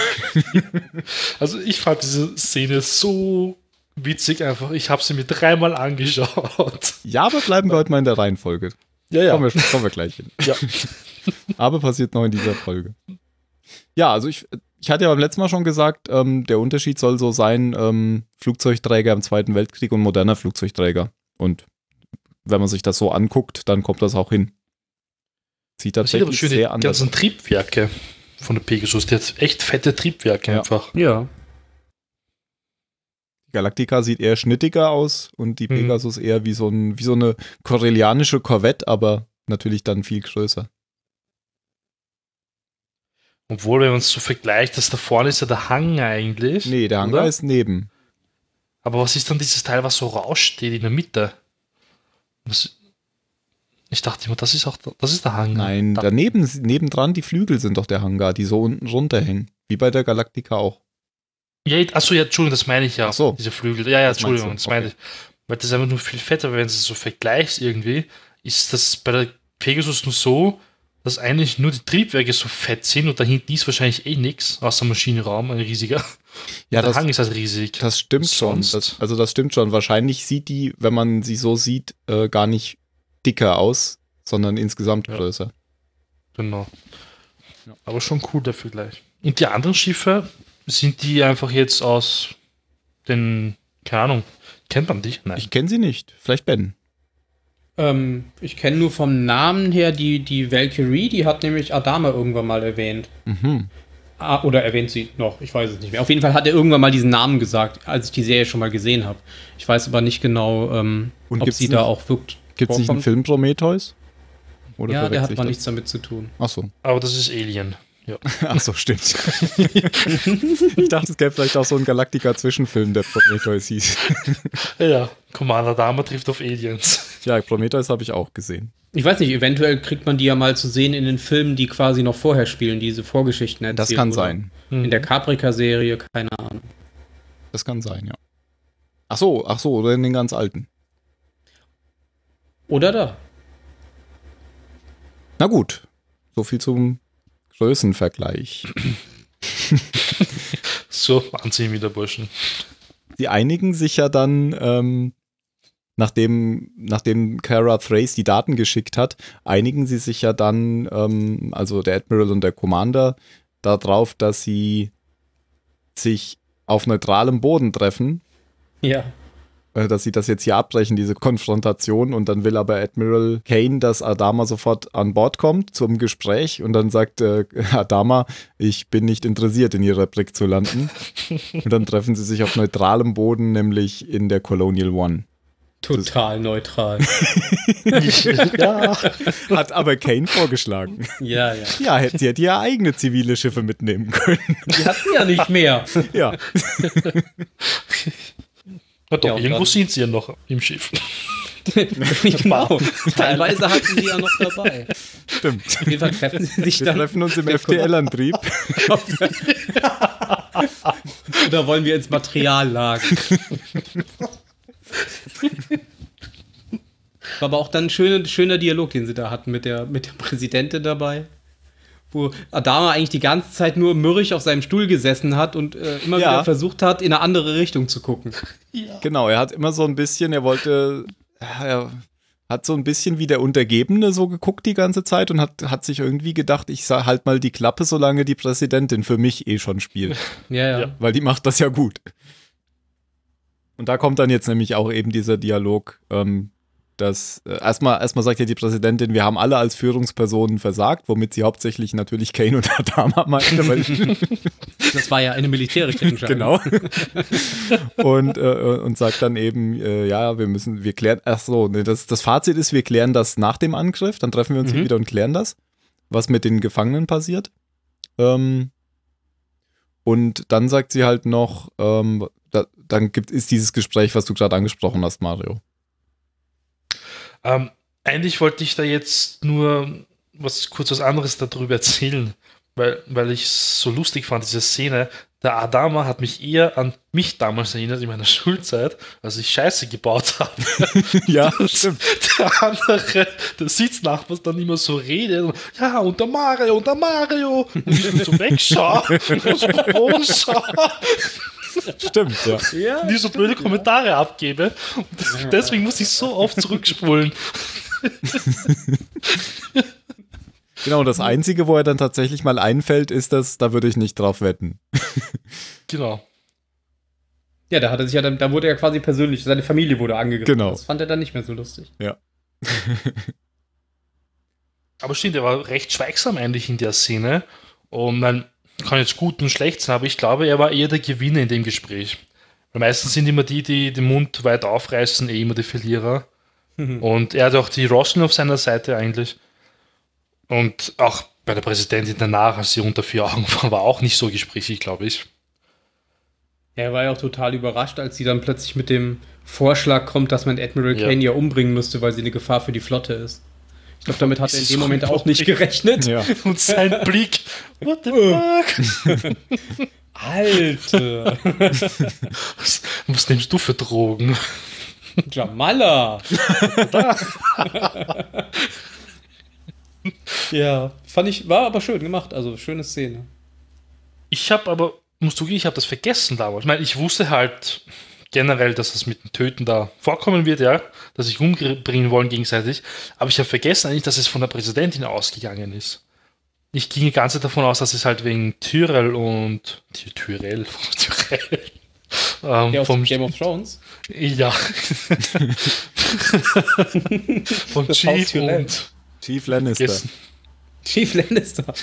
S3: Also ich fand diese Szene so witzig einfach. Ich habe sie mir dreimal angeschaut.
S2: Ja, aber bleiben wir heute mal in der Reihenfolge.
S3: Ja,
S2: Kommen, wir, kommen wir gleich hin.
S3: Ja.
S2: Aber passiert noch in dieser Folge. Ja, also ich, ich hatte ja beim letzten Mal schon gesagt, ähm, der Unterschied soll so sein, ähm, Flugzeugträger im Zweiten Weltkrieg und moderner Flugzeugträger. Und wenn man sich das so anguckt, dann kommt das auch hin. Sieht
S3: Das sieht aber
S2: tatsächlich
S3: schön, die
S2: sehr anders
S3: ganzen Triebwerke von der Pegasus. Die hat echt fette Triebwerke
S2: Ja.
S3: einfach.
S1: Ja.
S2: Die Galactica sieht eher schnittiger aus und die
S3: Mhm.
S2: Pegasus eher wie so, ein, wie so eine korellianische Corvette, aber natürlich dann viel größer.
S3: Obwohl, wenn man es so vergleicht, das da vorne ist ja der Hang eigentlich.
S2: Nee, der Hangar
S3: oder?
S2: ist neben.
S3: Aber was ist dann dieses Teil, was so raussteht in der Mitte? Das, ich dachte immer, das ist auch der- das ist der Hang.
S2: Nein,
S3: da,
S2: daneben, nebendran die Flügel sind doch der Hangar, die so unten runterhängen. Wie bei der Galactica auch.
S3: ja, achso, ja, Entschuldigung, das meine ich ja.
S2: Ach so.
S3: Diese Flügel. Ja, ja,
S2: Das
S3: Entschuldigung, das meine
S2: okay.
S3: ich. Weil das ist einfach nur viel fetter, wenn du es so vergleichst irgendwie, ist das bei der Pegasus nur so, dass eigentlich nur die Triebwerke so fett sind und da hinten ist wahrscheinlich eh nichts, außer Maschinenraum, ein riesiger. [laughs]
S2: Ja,
S3: der
S2: das,
S3: Hang ist halt riesig.
S2: das stimmt schon.
S3: Sonst-
S2: Das, also das stimmt schon. Wahrscheinlich sieht die, wenn man sie so sieht, äh, gar nicht dicker aus, sondern insgesamt
S3: Ja.
S2: größer.
S3: Genau.
S2: Ja.
S3: Aber schon cool der Vergleich. Und die anderen Schiffe, sind die einfach jetzt aus den, keine Ahnung, kennt man die? Nein.
S2: Ich kenne sie nicht. Vielleicht Ben.
S1: Ähm, ich kenne nur vom Namen her die, die Valkyrie, die hat nämlich Adama irgendwann mal erwähnt.
S2: Mhm.
S1: Ah, oder erwähnt sie noch, ich weiß es nicht mehr. Auf jeden Fall hat er irgendwann mal diesen Namen gesagt, als ich die Serie schon mal gesehen habe. Ich weiß aber nicht genau, ähm,
S2: Und
S1: ob sie
S2: nicht-
S1: da auch wirkt.
S2: Gibt es nicht einen. Film Prometheus? Oder
S1: Ja, der hat mal nichts damit zu tun.
S2: Ach so.
S3: Aber das ist Alien. Ja. [laughs]
S2: Ach so, stimmt. [laughs] ich dachte, es gäbe vielleicht auch so einen Galactica-Zwischenfilm, der Prometheus hieß. [laughs]
S3: ja, Commander Dama trifft auf Aliens.
S2: ja, Prometheus habe ich auch gesehen.
S1: Ich weiß nicht, eventuell kriegt man die ja mal zu sehen in den Filmen, die quasi noch vorher spielen, diese Vorgeschichten erzählen.
S2: Das kann sein.
S1: In der Caprica-Serie, keine Ahnung.
S2: Das kann sein, ja. Ach so, ach so, oder in den ganz alten.
S1: Oder da.
S2: Na gut, so viel zum Größenvergleich. [laughs]
S3: So, anziehen wieder Burschen.
S2: Die einigen sich ja dann, ähm, nachdem, nachdem Kara Thrace die Daten geschickt hat, einigen sie sich ja dann, ähm, also der Admiral und der Commander, darauf, dass sie sich auf neutralem Boden treffen,
S1: Ja.
S2: Äh, dass sie das jetzt hier abbrechen, diese Konfrontation. Und dann will aber Admiral Kane, dass Adama sofort an Bord kommt zum Gespräch. Und dann sagt äh, [laughs] Adama, ich bin nicht interessiert, in ihrer Brick zu landen. [laughs] und dann treffen sie sich auf neutralem Boden, nämlich in der Colonial One.
S1: Total neutral. [laughs]
S3: ja.
S2: Hat aber Kane vorgeschlagen.
S1: ja, ja.
S2: Ja, hätte sie hätte ja eigene zivile Schiffe mitnehmen können.
S1: Die hat sie ja nicht mehr.
S2: ja.
S3: Na doch,
S1: Ja,
S3: irgendwo sind sie ja noch im Schiff. [laughs] [laughs]
S1: genau. Teilweise hat sie ja noch dabei.
S2: Stimmt.
S1: Auf jeden Fall treffen sie sich
S2: Wir
S1: dann.
S2: treffen uns im FTL-Antrieb.
S1: Oder [laughs] wollen wir ins Materiallager? War aber auch dann ein schöner, schöner Dialog, den sie da hatten mit der, mit der Präsidentin dabei. Wo Adama eigentlich die ganze Zeit nur mürrisch auf seinem Stuhl gesessen hat und äh, immer
S2: Ja.
S1: wieder versucht hat, in eine andere Richtung zu gucken. [laughs]
S2: Genau, er hat immer so ein bisschen, er wollte, er hat so ein bisschen wie der Untergebene so geguckt die ganze Zeit und hat, hat sich irgendwie gedacht, ich sag halt mal die Klappe, solange die Präsidentin für mich eh schon spielt. [laughs]
S1: Ja, ja.
S3: Ja.
S2: Weil die macht das ja gut. Und da kommt dann jetzt nämlich auch eben dieser Dialog, ähm, dass äh, erstmal, erstmal sagt ja die Präsidentin, wir haben alle als Führungspersonen versagt, womit sie hauptsächlich natürlich Kane und [laughs] Adama meinte, weil [laughs] [laughs]
S1: Das war ja eine militärische Entscheidung.
S2: Genau. und, äh, und sagt dann eben, äh, ja, wir müssen, wir klären, ach so, nee, das, das Fazit ist, wir klären das nach dem Angriff, dann treffen wir uns
S1: Mhm.
S2: wieder und klären das, was mit den Gefangenen passiert. Ähm, und dann sagt sie halt noch, ähm, da, dann gibt ist dieses Gespräch, was du gerade angesprochen hast, Mario.
S3: Ähm, eigentlich wollte ich da jetzt nur was kurz was anderes darüber erzählen, weil, weil ich es so lustig fand, diese Szene. Der Adama hat mich eher an mich damals erinnert in meiner Schulzeit, als ich Scheiße gebaut habe.
S2: ja,
S3: stimmt. Der andere, der Sitznachbar dann immer so redet und, ja, und der Mario, und der Mario. Und ich so wegschaue und so
S2: Stimmt, ja.
S1: Ja.
S3: die so blöde Kommentare abgebe. Und deswegen muss ich so oft zurückspulen. [laughs]
S2: Genau, das Einzige, wo er dann tatsächlich mal einfällt, ist das, da würde ich nicht drauf wetten. [laughs]
S3: Genau.
S1: Ja, da hat er sich ja dann, da wurde er quasi persönlich, seine Familie wurde angegriffen.
S2: Genau.
S1: Das fand er dann nicht mehr so lustig.
S3: Aber stimmt, er war recht schweigsam eigentlich in der Szene. Und man kann jetzt gut und schlecht sein, aber ich glaube, er war eher der Gewinner in dem Gespräch. Weil meistens sind immer die, die den Mund weit aufreißen, eh immer die Verlierer. Und er hat auch die Roslin auf seiner Seite eigentlich. Und auch bei der Präsidentin danach, als sie unter vier Augen war, war auch nicht so gesprächig, glaube ich.
S1: Ja, er war ja auch total überrascht, als sie dann plötzlich mit dem Vorschlag kommt, dass man Admiral
S3: Ja.
S1: Kane ja umbringen müsste, weil sie eine Gefahr für die Flotte ist. Ich glaube, damit hat er in dem Moment auch nicht gerechnet.
S2: Ja. [laughs]
S3: Und sein [laughs] Blick, what the fuck? [laughs]
S1: Alter!
S3: Was, was nimmst du für Drogen?
S1: Jamala! ja, fand ich, war aber schön gemacht, also schöne Szene.
S3: Ich habe aber, musst du zugeben, ich habe das vergessen damals. Ich meine, ich wusste halt generell, dass das mit dem Töten da vorkommen wird, ja, dass sich umbringen wollen gegenseitig. Aber ich habe vergessen eigentlich, dass es von der Präsidentin ausgegangen ist. Ich ging die ganze Zeit davon aus, dass es halt wegen Tyrell und Ty- Tyrell, [laughs] Tyrell. Ähm,
S1: aus
S3: vom
S1: Game of Thrones.
S3: ja. [laughs] vom
S1: Haus
S3: Chief und
S2: Chief Lannister.
S3: Gessen.
S1: Chief Lannister. [laughs]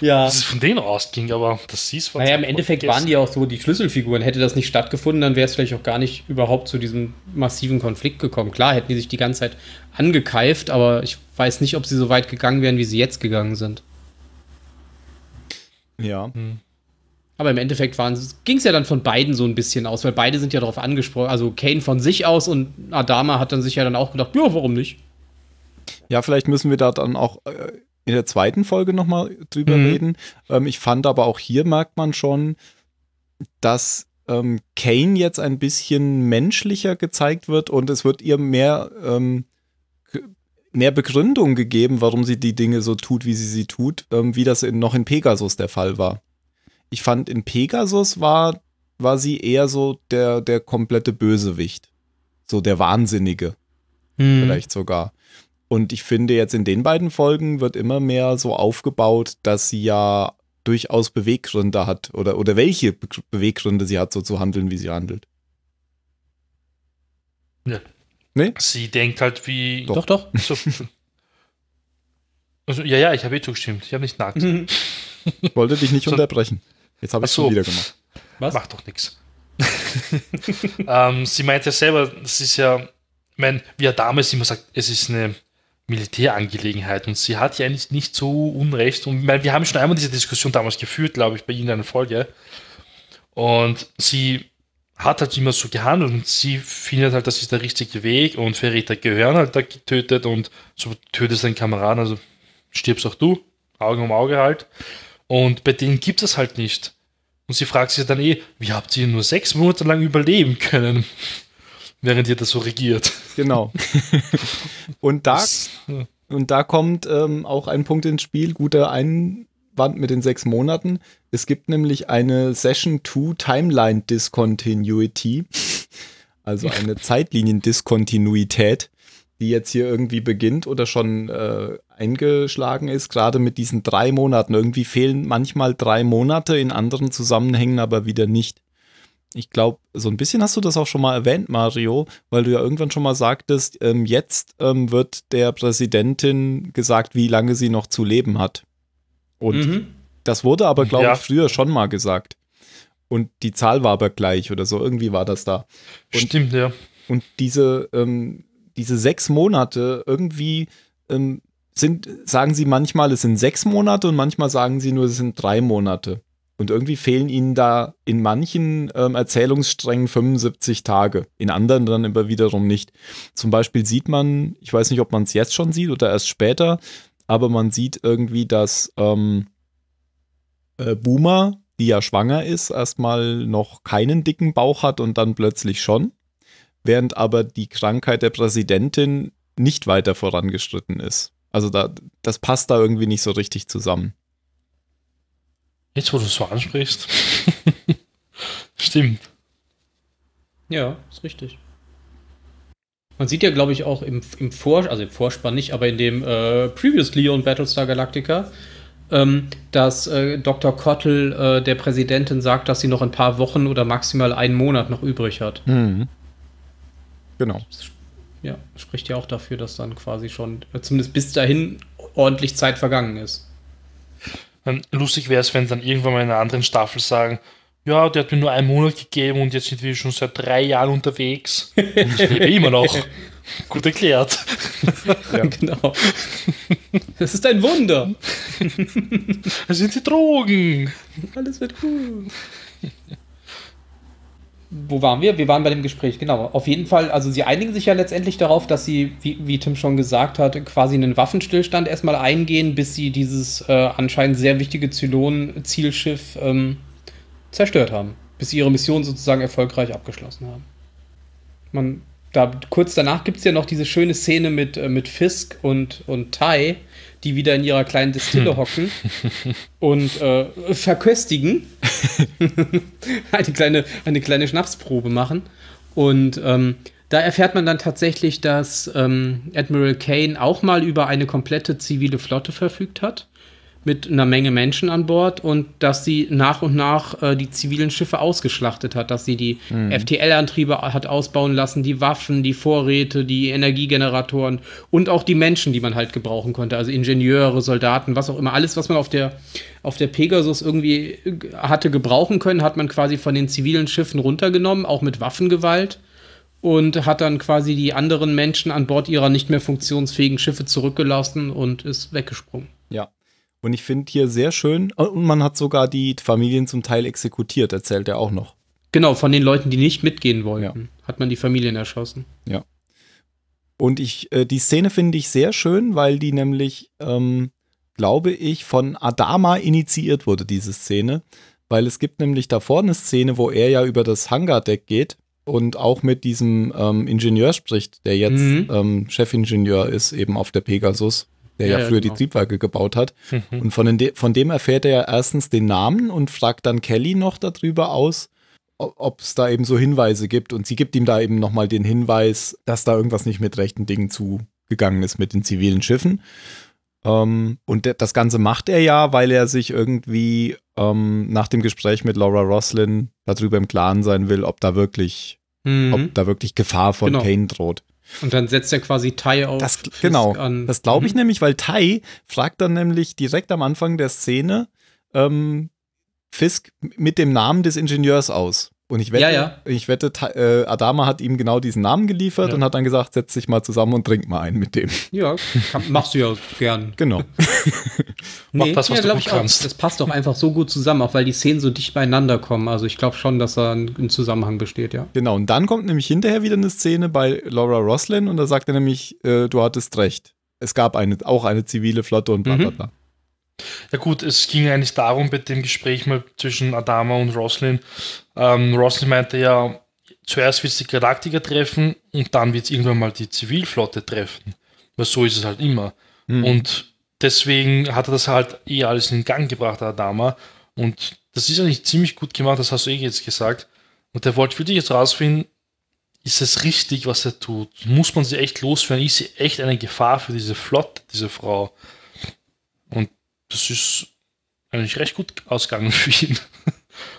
S1: ja.
S3: dass es von denen ausging, aber das hieß
S1: Naja, im Endeffekt waren die auch so die Schlüsselfiguren. Hätte das nicht stattgefunden, dann wäre es vielleicht auch gar nicht überhaupt zu diesem massiven Konflikt gekommen. Klar, hätten die sich die ganze Zeit angekeift, aber ich weiß nicht, ob sie so weit gegangen wären, wie sie jetzt gegangen sind.
S2: Ja.
S1: Aber im Endeffekt ging es ja dann von beiden so ein bisschen aus, weil beide sind ja darauf angesprochen. Also Kane von sich aus und Adama hat dann sich ja dann auch gedacht, ja, warum nicht?
S2: Ja, vielleicht müssen wir da dann auch äh, in der zweiten Folge nochmal drüber
S1: Mhm.
S2: reden. Ähm, ich fand aber auch hier merkt man schon, dass ähm, Kane jetzt ein bisschen menschlicher gezeigt wird und es wird ihr mehr, ähm, mehr Begründung gegeben, warum sie die Dinge so tut, wie sie sie tut, ähm, wie das in, noch in Pegasus der Fall war. Ich fand, in Pegasus war, war sie eher so der, der komplette Bösewicht. So der Wahnsinnige vielleicht sogar. Und ich finde jetzt in den beiden Folgen wird immer mehr so aufgebaut, dass sie ja durchaus Beweggründe hat oder, oder welche Be Beweggründe sie hat, so zu handeln, wie sie handelt.
S3: Sie denkt halt wie.
S1: Doch, doch.
S3: So, also, ja, ja, ich habe eh zugestimmt. Ich habe nicht nachgesagt.
S2: Ich wollte dich nicht
S3: So.
S2: unterbrechen. Jetzt habe ich
S3: so.
S2: schon wieder gemacht.
S1: Was?
S3: Macht doch nichts. [laughs] ähm, sie meint ja selber, das ist ja, ich meine, wie er damals immer sagt, es ist eine Militärangelegenheit und sie hat ja eigentlich nicht so Unrecht. Und meine, wir haben schon einmal diese Diskussion damals geführt, glaube ich, bei Ihnen in einer Folge. Und sie hat halt immer so gehandelt und sie findet halt, das ist der richtige Weg und Verräter gehören halt da getötet und so tötest deinen Kameraden, also stirbst auch du, Auge um Auge halt. Und bei denen gibt es halt nicht. Und sie fragt sich dann eh, wie habt ihr nur sechs Monate lang überleben können, während ihr das so regiert?
S2: Genau. [laughs] und da, und da kommt ähm, auch ein Punkt ins Spiel, guter Einwand mit den sechs Monaten. Es gibt nämlich eine Session 2 Timeline Discontinuity. Also eine [laughs] Zeitliniendiskontinuität, die jetzt hier irgendwie beginnt oder schon äh, eingeschlagen ist, gerade mit diesen drei Monaten. Irgendwie fehlen manchmal drei Monate, in anderen Zusammenhängen aber wieder nicht. Ich glaube, so ein bisschen hast du das auch schon mal erwähnt, Mario, weil du ja irgendwann schon mal sagtest, ähm, jetzt ähm, wird der Präsidentin gesagt, wie lange sie noch zu leben hat. Und mhm. das wurde aber, glaube ja. ich, früher schon mal gesagt. Und die Zahl war aber gleich oder so, irgendwie war das da. Und,
S3: Stimmt, ja.
S2: Und diese, ähm, diese sechs Monate irgendwie ähm, sind, sagen sie manchmal, es sind sechs Monate und manchmal sagen sie nur, es sind drei Monate. Und irgendwie fehlen ihnen da in manchen ähm, Erzählungssträngen 75 Tage, in anderen dann immer wiederum nicht. Zum Beispiel sieht man, ich weiß nicht, ob man es jetzt schon sieht oder erst später, aber man sieht irgendwie, dass ähm, äh, Boomer, die ja schwanger ist, erstmal noch keinen dicken Bauch hat und dann plötzlich schon, während aber die Krankheit der Präsidentin nicht weiter vorangeschritten ist. Also da, das passt da irgendwie nicht so richtig zusammen.
S3: Jetzt, wo du es so ansprichst. [laughs] Stimmt.
S1: Ja, ist richtig. Man sieht ja, glaube ich, auch im, im Vor also im Vorspann nicht, aber in dem äh, Previously on Battlestar Galactica, ähm, dass äh, Dr. Kottel äh, der Präsidentin sagt, dass sie noch ein paar Wochen oder maximal einen Monat noch übrig hat.
S2: Mhm. Genau.
S1: Ja, spricht ja auch dafür, dass dann quasi schon, äh, zumindest bis dahin, ordentlich Zeit vergangen ist.
S3: Lustig wäre es, wenn dann irgendwann mal in einer anderen Staffel sagen, ja, der hat mir nur einen Monat gegeben und jetzt sind wir schon seit drei Jahren unterwegs. Und ich lebe immer noch. Gut erklärt.
S1: Ja. [laughs] genau. Das ist ein Wunder.
S3: Das sind die Drogen.
S1: Alles wird gut [laughs] wo waren wir? Wir waren bei dem Gespräch, genau. Auf jeden Fall, also sie einigen sich ja letztendlich darauf, dass sie, wie, wie Tim schon gesagt hat, quasi einen Waffenstillstand erstmal eingehen, bis sie dieses äh, anscheinend sehr wichtige Zylon-Zielschiff ähm, zerstört haben. Bis sie ihre Mission sozusagen erfolgreich abgeschlossen haben. Man, da, kurz danach gibt es ja noch diese schöne Szene mit, äh, mit Fisk und, und Tai, die wieder in ihrer kleinen Distille hm. hocken und äh, verköstigen. [laughs] eine, kleine, eine kleine Schnapsprobe machen. Und ähm, da erfährt man dann tatsächlich, dass ähm, Admiral Kane auch mal über eine komplette zivile Flotte verfügt hat mit einer Menge Menschen an Bord und dass sie nach und nach äh, die zivilen Schiffe ausgeschlachtet hat, dass sie die mhm. FTL-Antriebe hat ausbauen lassen, die Waffen, die Vorräte, die Energiegeneratoren und auch die Menschen, die man halt gebrauchen konnte, also Ingenieure, Soldaten, was auch immer, alles, was man auf der, auf der Pegasus irgendwie äh, hatte gebrauchen können, hat man quasi von den zivilen Schiffen runtergenommen, auch mit Waffengewalt und hat dann quasi die anderen Menschen an Bord ihrer nicht mehr funktionsfähigen Schiffe zurückgelassen und ist weggesprungen.
S2: Und ich finde hier sehr schön, und man hat sogar die Familien zum Teil exekutiert, erzählt er auch noch.
S1: Genau, von den Leuten, die nicht mitgehen wollten, ja. hat man die Familien erschossen.
S2: Ja. Und ich, äh, die Szene finde ich sehr schön, weil die nämlich, ähm, glaube ich, von Adama initiiert wurde, diese Szene. Weil es gibt nämlich davor eine Szene, wo er ja über das Hangardeck geht und auch mit diesem ähm, Ingenieur spricht, der jetzt mhm. ähm, Chefingenieur ist, eben auf der Pegasus der ja, ja früher genau. die Triebwerke gebaut hat. Mhm. Und von, den, von dem erfährt er ja erstens den Namen und fragt dann Kelly noch darüber aus, ob es da eben so Hinweise gibt. Und sie gibt ihm da eben nochmal den Hinweis, dass da irgendwas nicht mit rechten Dingen zugegangen ist mit den zivilen Schiffen. Ähm, und das Ganze macht er ja, weil er sich irgendwie ähm, nach dem Gespräch mit Laura Roslin darüber im Klaren sein will, ob da wirklich, mhm. ob da wirklich Gefahr von genau. Kane droht.
S1: Und dann setzt er quasi Tai auf.
S2: Das, genau, an. das glaube ich mhm. nämlich, weil Tai fragt dann nämlich direkt am Anfang der Szene ähm, Fisk mit dem Namen des Ingenieurs aus. Und ich wette, ja, ja. Ich wette äh, Adama hat ihm genau diesen Namen geliefert ja. und hat dann gesagt, setz dich mal zusammen und trink mal einen mit dem.
S1: Ja, machst du ja gern. [laughs]
S2: Genau.
S3: nee, Mach das, was ja, du kannst.
S1: Auch. Das passt doch einfach so gut zusammen, auch weil die Szenen so dicht beieinander kommen. Also ich glaube schon, dass da ein, ein, Zusammenhang besteht, ja.
S2: Genau, und dann kommt nämlich hinterher wieder eine Szene bei Laura Roslin und da sagt er nämlich, äh, du hattest recht. Es gab eine, auch eine zivile Flotte und bla bla mhm.
S3: Ja gut, es ging eigentlich darum bei dem Gespräch mal zwischen Adama und Roslin. Ähm, Roslin meinte ja, zuerst wird es die Galaktiker treffen und dann wird es irgendwann mal die Zivilflotte treffen. Weil so ist es halt immer. Mhm. Und deswegen hat er das halt eh alles in Gang gebracht, Adama. Und das ist eigentlich ziemlich gut gemacht, das hast du eh jetzt gesagt. Und der wollte wirklich jetzt rausfinden, ist es richtig, was er tut? Muss man sie echt loswerden? Ist sie echt eine Gefahr für diese Flotte, diese Frau? Das ist eigentlich recht gut ausgegangen für ihn.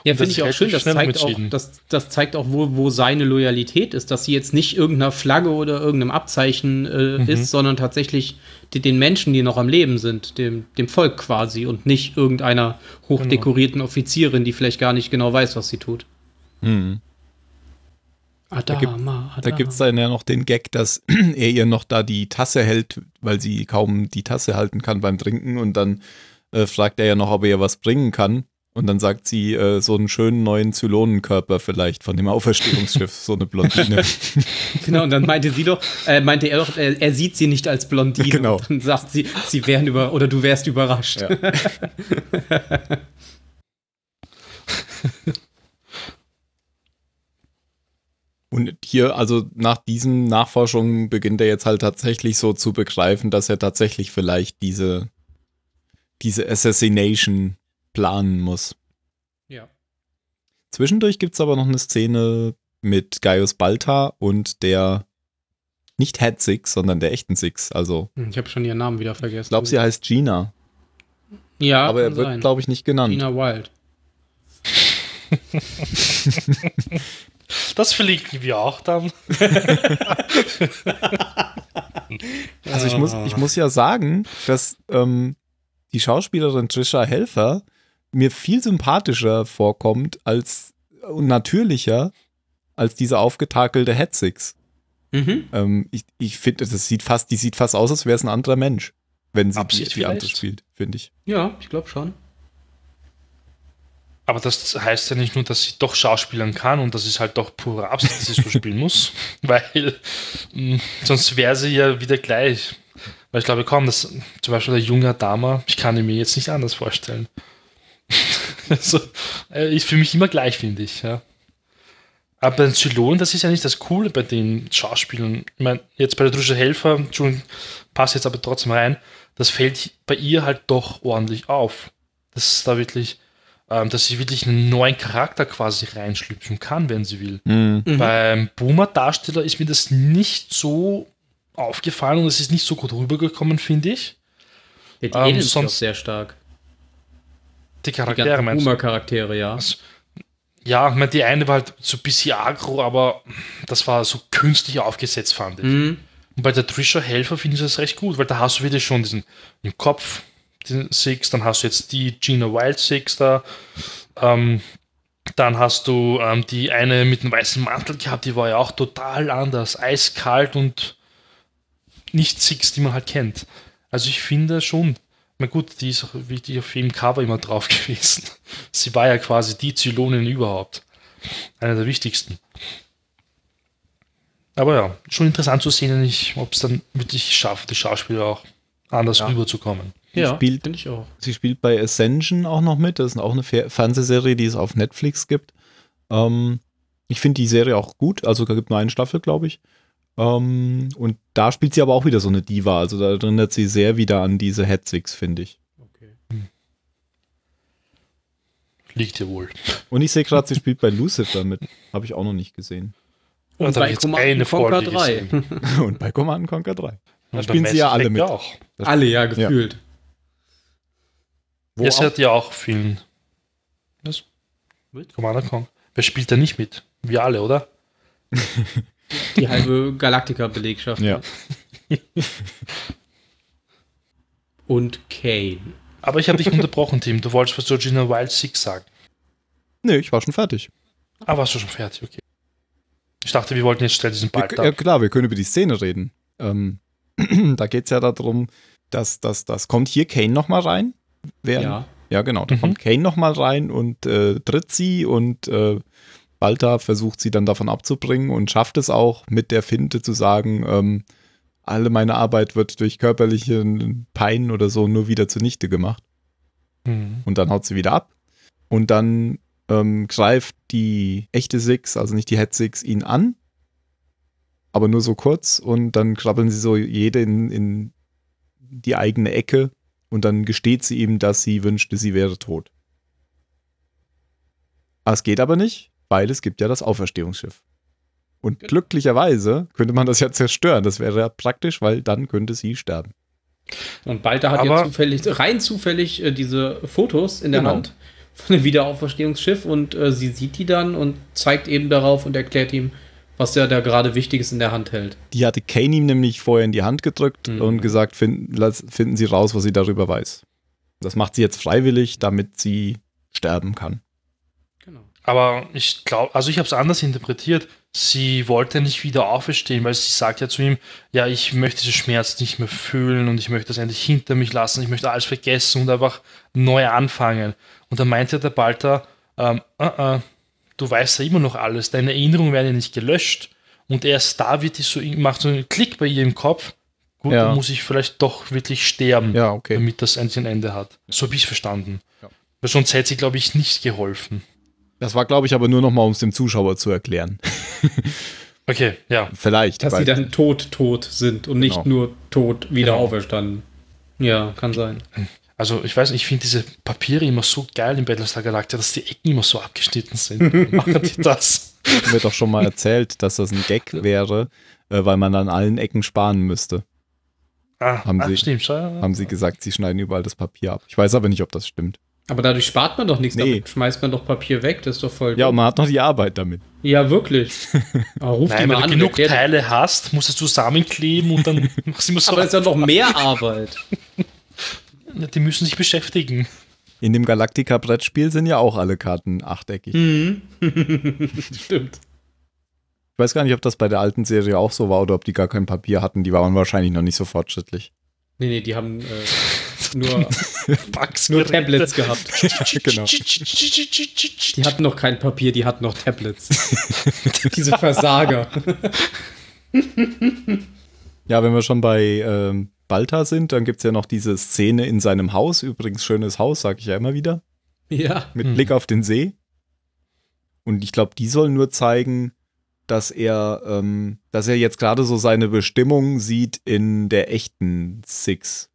S1: Ja, finde ich auch schön. Das zeigt auch, das, das zeigt auch, wo, wo seine Loyalität ist, dass sie jetzt nicht irgendeiner Flagge oder irgendeinem Abzeichen äh,
S3: Mhm.
S1: ist, sondern tatsächlich die, den Menschen, die noch am Leben sind, dem, dem Volk quasi und nicht irgendeiner hochdekorierten Offizierin, die vielleicht gar nicht genau weiß, was sie tut.
S2: Hm.
S1: Adama.
S2: Da gibt es dann ja noch den Gag, dass [clears throat] er ihr noch da die Tasse hält, weil sie kaum die Tasse halten kann beim Trinken. Und dann äh, fragt er ja noch, ob er ihr was bringen kann. Und dann sagt sie, äh, so einen schönen neuen Zylonenkörper vielleicht von dem [laughs] Auferstehungsschiff, so eine Blondine. [laughs]
S1: Genau, und dann meinte sie doch, äh, meinte er doch, er, er sieht sie nicht als Blondine.
S2: Genau.
S1: Und dann sagt sie, sie wären über, oder du wärst überrascht.
S2: Ja. [laughs] Und hier, also nach diesen Nachforschungen beginnt er jetzt halt tatsächlich so zu begreifen, dass er tatsächlich vielleicht diese, diese Assassination planen muss.
S1: ja.
S2: Zwischendurch gibt es aber noch eine Szene mit Gaius Balta und der nicht Head Six, sondern der echten Six. Also,
S1: Hm, Ich habe schon ihren Namen wieder vergessen.
S2: ich glaube, sie heißt Gina,
S1: ja,
S2: aber er wird, glaube ich, nicht genannt.
S1: Gina Wild. [laughs] [laughs]
S3: Das verlinken wir auch dann. [laughs]
S2: Also ich muss, ich muss ja sagen, dass ähm, die Schauspielerin Trisha Helfer mir viel sympathischer vorkommt als und natürlicher als diese aufgetakelte Head Six.
S1: Mhm.
S2: Ähm, ich ich finde, das sieht fast, die sieht fast aus, als wäre es ein anderer Mensch, wenn sie die,
S3: Absicht
S2: die andere
S3: vielleicht?
S2: spielt, finde ich.
S1: Ja, ich glaube schon.
S3: Aber das heißt ja nicht nur, dass sie doch schauspielern kann und das ist halt doch pure Absicht, dass sie so spielen muss, [laughs] weil mh, sonst wäre sie ja wieder gleich. Weil ich glaube kaum, dass zum Beispiel der junge Dama, ich kann ihn mir jetzt nicht anders vorstellen. [laughs] also, er ist für mich immer gleich, finde ich. Ja. Aber bei den Zylonen, das ist ja nicht das Coole bei den Schauspielern. Ich meine, jetzt bei der Drusche Helfer, Entschuldigung, passt jetzt aber trotzdem rein, das fällt bei ihr halt doch ordentlich auf. Das ist da wirklich ähm, dass sie wirklich einen neuen Charakter quasi reinschlüpfen kann, wenn sie will.
S2: Mhm.
S1: Mhm.
S3: Beim Boomer-Darsteller ist mir das nicht so aufgefallen und es ist nicht so gut rübergekommen, finde ich.
S1: Ja, die
S3: Ähm,
S1: sich auch
S3: sonst-
S1: sehr stark.
S3: Die
S1: Die
S3: Charaktere, du?
S1: Boomer-Charaktere, ja.
S3: Also, Ja, ich meine, die eine war halt so ein bisschen agro, aber das war so künstlich aufgesetzt, fand ich.
S1: Mhm.
S3: Und bei der Trisha Helfer finde ich das recht gut, weil da hast du wieder schon diesen im Kopf, den Six, dann hast du jetzt die Gina Wild Six da, ähm, dann hast du ähm, die eine mit dem weißen Mantel gehabt, die war ja auch total anders, eiskalt und nicht Six, die man halt kennt. Also ich finde schon, na gut, die ist auch wirklich auf jedem Cover immer drauf [laughs] gewesen. Sie war ja quasi die Zylonin überhaupt. Eine der wichtigsten. Aber ja, schon interessant zu sehen, ob es dann wirklich schafft, die Schauspieler auch anders
S1: Ja.
S3: rüberzukommen.
S1: Ja,
S2: spielt-
S1: finde ich auch.
S2: Sie spielt bei Ascension auch noch mit. Das ist auch eine Fer Fernsehserie, die es auf Netflix gibt. Ähm, ich finde die Serie auch gut. Also da gibt nur eine Staffel, glaube ich. Ähm, und da spielt sie aber auch wieder so eine Diva. Also da erinnert sie sehr wieder an diese Head Six, finde ich.
S1: Okay.
S3: Liegt ja wohl.
S2: Und ich sehe gerade, sie spielt bei Lucifer mit. Habe ich auch noch nicht gesehen.
S1: Und
S3: da hab
S1: bei Command
S3: eine
S1: Conquer
S3: Folge
S1: 3.
S3: gesehen. [laughs]
S2: Und bei Command Conquer 3. Da
S3: Und
S2: spielen sie ja alle mit.
S3: Auch.
S1: Alle, ja, gefühlt.
S3: Ja,
S2: auch,
S3: sie hat ja auch vielen. Was?
S1: Mit?
S3: Commander Kong. Wer spielt da nicht mit? Wir alle, oder? [laughs]
S1: Die halbe Galactica-Belegschaft.
S2: ja. [laughs]
S1: Und Kane.
S3: Aber ich habe dich unterbrochen, Tim. Du wolltest was zu Gina Wild Six sagen.
S2: Nee, ich war schon fertig.
S3: Ah, warst du schon fertig? Okay. Ich dachte, wir wollten jetzt schnell diesen Ball
S2: ja, klar, wir können über die Szene reden. Ähm, [clears throat] da geht es ja darum, dass das, das kommt hier Kane nochmal rein. Während,
S1: Ja.
S2: Ja, genau. Da
S3: Mhm.
S2: kommt Kane nochmal rein und äh, tritt sie und äh, Balta versucht sie dann davon abzubringen und schafft es auch mit der Finte zu sagen, ähm, alle meine Arbeit wird durch körperliche Pein oder so nur wieder zunichte gemacht.
S3: Mhm.
S2: Und dann haut sie wieder ab. Und dann ähm, greift die echte Six, also nicht die Head Six, ihn an. Aber nur so kurz. Und dann krabbeln sie so jede in, in die eigene Ecke. Und dann gesteht sie ihm, dass sie wünschte, sie wäre tot. Ah, Es geht aber nicht, weil es gibt ja das Auferstehungsschiff. Und glücklicherweise könnte man das ja zerstören. Das wäre ja praktisch, weil dann könnte sie sterben.
S1: Und Balta hat
S3: Aber-
S1: ja zufällig, rein zufällig äh, diese Fotos in der
S2: Genau.
S1: Hand von dem Wiederauferstehungsschiff und äh, sie sieht die dann und zeigt eben darauf und erklärt ihm, was er da gerade Wichtiges in der Hand hält.
S2: Die hatte Kane ihm nämlich vorher in die Hand gedrückt
S1: Mhm.
S2: und gesagt, finden, lass, finden Sie raus, was sie darüber weiß. Das macht sie jetzt freiwillig, damit sie sterben kann.
S1: Genau.
S3: Aber ich glaube, also ich habe es anders interpretiert. Sie wollte nicht wieder auferstehen, weil sie sagt ja zu ihm, ja, ich möchte diesen Schmerz nicht mehr fühlen und ich möchte das endlich hinter mich lassen, ich möchte alles vergessen und einfach neu anfangen. Und dann meinte der Balter, ähm, äh, äh, du weißt ja immer noch alles, deine Erinnerungen werden ja nicht gelöscht. Und erst da wird die so, macht so einen Klick bei ihr im Kopf. Gut,
S2: Ja.
S3: dann muss ich vielleicht doch wirklich sterben,
S2: Ja, okay.
S3: damit das endlich ein Ende hat. So habe ich es verstanden.
S2: Ja.
S3: Weil sonst hätte sie, glaube ich, nicht geholfen.
S2: Das war, glaube ich, aber nur noch mal, um es dem Zuschauer zu erklären. [laughs]
S3: Okay, ja.
S2: Vielleicht.
S1: Dass
S2: weil-
S1: sie dann tot, tot sind und nicht
S2: Genau.
S1: nur tot wieder
S3: Genau.
S1: auferstanden. Ja, kann sein.
S3: Also ich weiß, nicht, ich finde diese Papiere immer so geil in Battlestar Galactica, dass die Ecken immer so abgeschnitten sind. [laughs] Machen die das?
S2: haben wir doch schon mal erzählt, dass das ein Gag wäre, äh, weil man an allen Ecken sparen müsste.
S3: Ah,
S2: Haben
S3: ah,
S2: sie-
S3: stimmt.
S2: Haben sie gesagt, sie schneiden überall das Papier ab. Ich weiß aber nicht, ob das stimmt.
S1: Aber dadurch spart man doch nichts,
S2: Nee.
S1: damit schmeißt man doch Papier weg, das ist doch voll.
S2: Ja, und man hat noch die Arbeit damit.
S1: ja wirklich. [laughs] Aber ruf die
S3: Nein,
S1: mal
S3: wenn du
S1: an.
S3: genug
S1: erklär-
S3: Teile hast, musst du es zusammenkleben und dann [laughs] machst du immer so.
S1: Aber das ist ja noch mehr Arbeit.
S3: Die müssen sich beschäftigen.
S2: In dem Galactica-Brettspiel sind ja auch alle Karten achteckig.
S1: Mhm. [laughs] Stimmt.
S2: Ich weiß gar nicht, ob das bei der alten Serie auch so war oder ob die gar kein Papier hatten. Die waren wahrscheinlich noch nicht so fortschrittlich.
S1: Nee, nee, die haben äh, nur, [laughs]
S3: Bugs
S1: nur Tablets gehabt. [laughs]
S2: Genau.
S1: Die hatten noch kein Papier, die hatten noch Tablets. Diese Versager.
S2: Ja, wenn wir schon bei ähm, Balta sind, dann gibt es ja noch diese Szene in seinem Haus. Übrigens, schönes Haus, sage ich ja immer wieder.
S1: Ja.
S2: Mit
S3: Mhm.
S2: Blick auf den See. Und ich glaube, die soll nur zeigen, dass er, ähm, dass er jetzt gerade so seine Bestimmung sieht in der echten Six.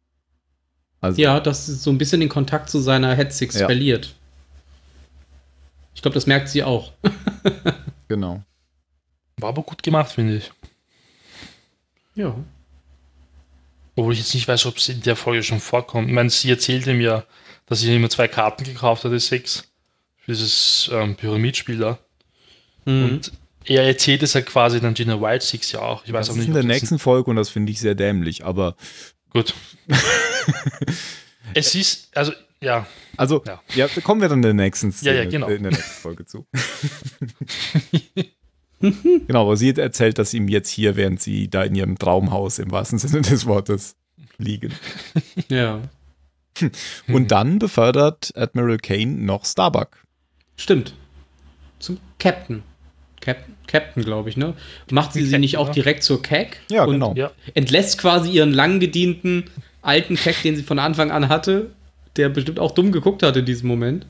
S2: Also,
S1: Ja, dass sie so ein bisschen den Kontakt zu seiner Head Six
S2: Ja.
S1: verliert. Ich glaube, das merkt sie auch.
S2: genau.
S3: War aber gut gemacht, finde ich.
S1: Ja.
S3: Obwohl ich jetzt nicht weiß, ob es in der Folge schon vorkommt. Ich meine, sie erzählte mir, dass sie immer zwei Karten gekauft hatte, sechs, für dieses ähm, Pyramidspiel da.
S1: Mhm.
S3: Und er erzählt es ja quasi dann Gina Wild Six ja auch. Ich weiß
S2: Das
S3: auch
S2: ist
S3: nicht,
S2: in der nächsten Folge und das finde ich sehr dämlich. Aber
S3: Gut. [laughs] es ist, also, ja,
S2: also,
S3: Ja.
S2: ja, da kommen wir dann in der nächsten Szene,
S3: Ja, ja, genau.
S2: in der nächsten Folge zu. [laughs] [laughs] genau, wo sie erzählt, dass ihm jetzt hier, während sie da in ihrem Traumhaus im wahrsten Sinne des Wortes liegen. [laughs]
S1: Ja. [laughs]
S2: Und dann befördert Admiral Kane noch Starbuck.
S1: Stimmt. Zum Captain. Captain, Captain glaube ich, ne? Macht sie sie nicht auch direkt zur Keck?
S2: Ja,
S1: und
S2: genau.
S3: ja.
S1: Entlässt quasi ihren lang gedienten alten Keck, den sie von Anfang an hatte, der bestimmt auch dumm geguckt hat in diesem Moment.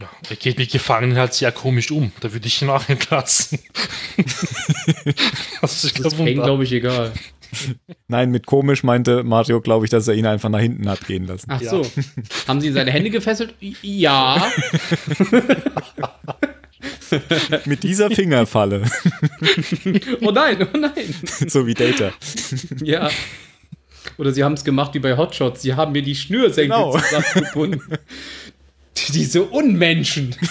S3: Ja, er geht mit Gefangenen halt sehr komisch um. Da würde ich ihn auch entlassen. [laughs] das ist
S1: Das ist Kane,
S3: Wunder.
S1: glaube ich, egal.
S2: Nein, mit komisch meinte Mario, glaube ich, dass er ihn einfach nach hinten hat gehen lassen.
S1: Ach
S3: Ja.
S1: so. Haben sie seine Hände gefesselt? Ja. [laughs]
S2: Mit dieser Fingerfalle, [laughs]
S1: Oh nein, oh nein.
S2: so wie Data.
S1: Ja. Oder sie haben es gemacht wie bei Hotshots. Sie haben mir die Schnürsenkel
S2: Genau.
S1: zusammengebunden. [laughs] Diese Unmenschen. [laughs]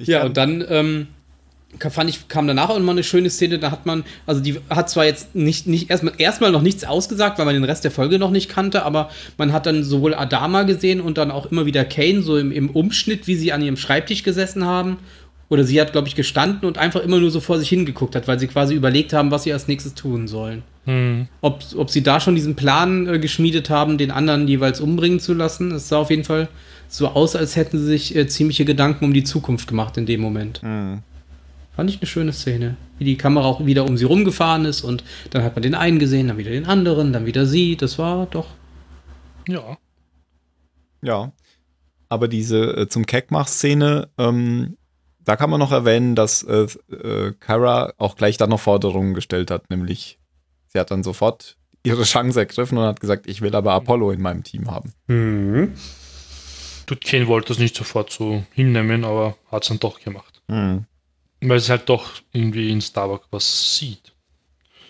S1: Ja, und dann ähm, fand ich, kam danach auch mal eine schöne Szene, da hat man, also die hat zwar jetzt nicht, nicht erstmal, erstmal noch nichts ausgesagt, weil man den Rest der Folge noch nicht kannte, aber man hat dann sowohl Adama gesehen und dann auch immer wieder Kane, so im, im Umschnitt, wie sie an ihrem Schreibtisch gesessen haben. Oder sie hat, glaube ich, gestanden und einfach immer nur so vor sich hingeguckt hat, weil sie quasi überlegt haben, was sie als nächstes tun sollen.
S3: Hm.
S1: Ob, ob sie da schon diesen Plan äh, geschmiedet haben, den anderen jeweils umbringen zu lassen. Es sah auf jeden Fall so aus, als hätten sie sich äh, ziemliche Gedanken um die Zukunft gemacht in dem Moment.
S2: Mhm.
S1: Fand ich eine schöne Szene. Wie die Kamera auch wieder um sie rumgefahren ist und dann hat man den einen gesehen, dann wieder den anderen, dann wieder sie. Das war doch.
S3: Ja.
S2: Ja. Aber diese äh, zum Keckmach-Szene, ähm, da kann man noch erwähnen, dass äh, äh, Kara auch gleich dann noch Forderungen gestellt hat, nämlich sie hat dann sofort ihre Chance ergriffen und hat gesagt, ich will aber Apollo in meinem Team haben.
S3: Gut, Kane wollte das nicht sofort so hinnehmen, aber hat es dann doch gemacht.
S2: Mhm.
S3: Weil sie halt doch irgendwie in Starbuck was sieht.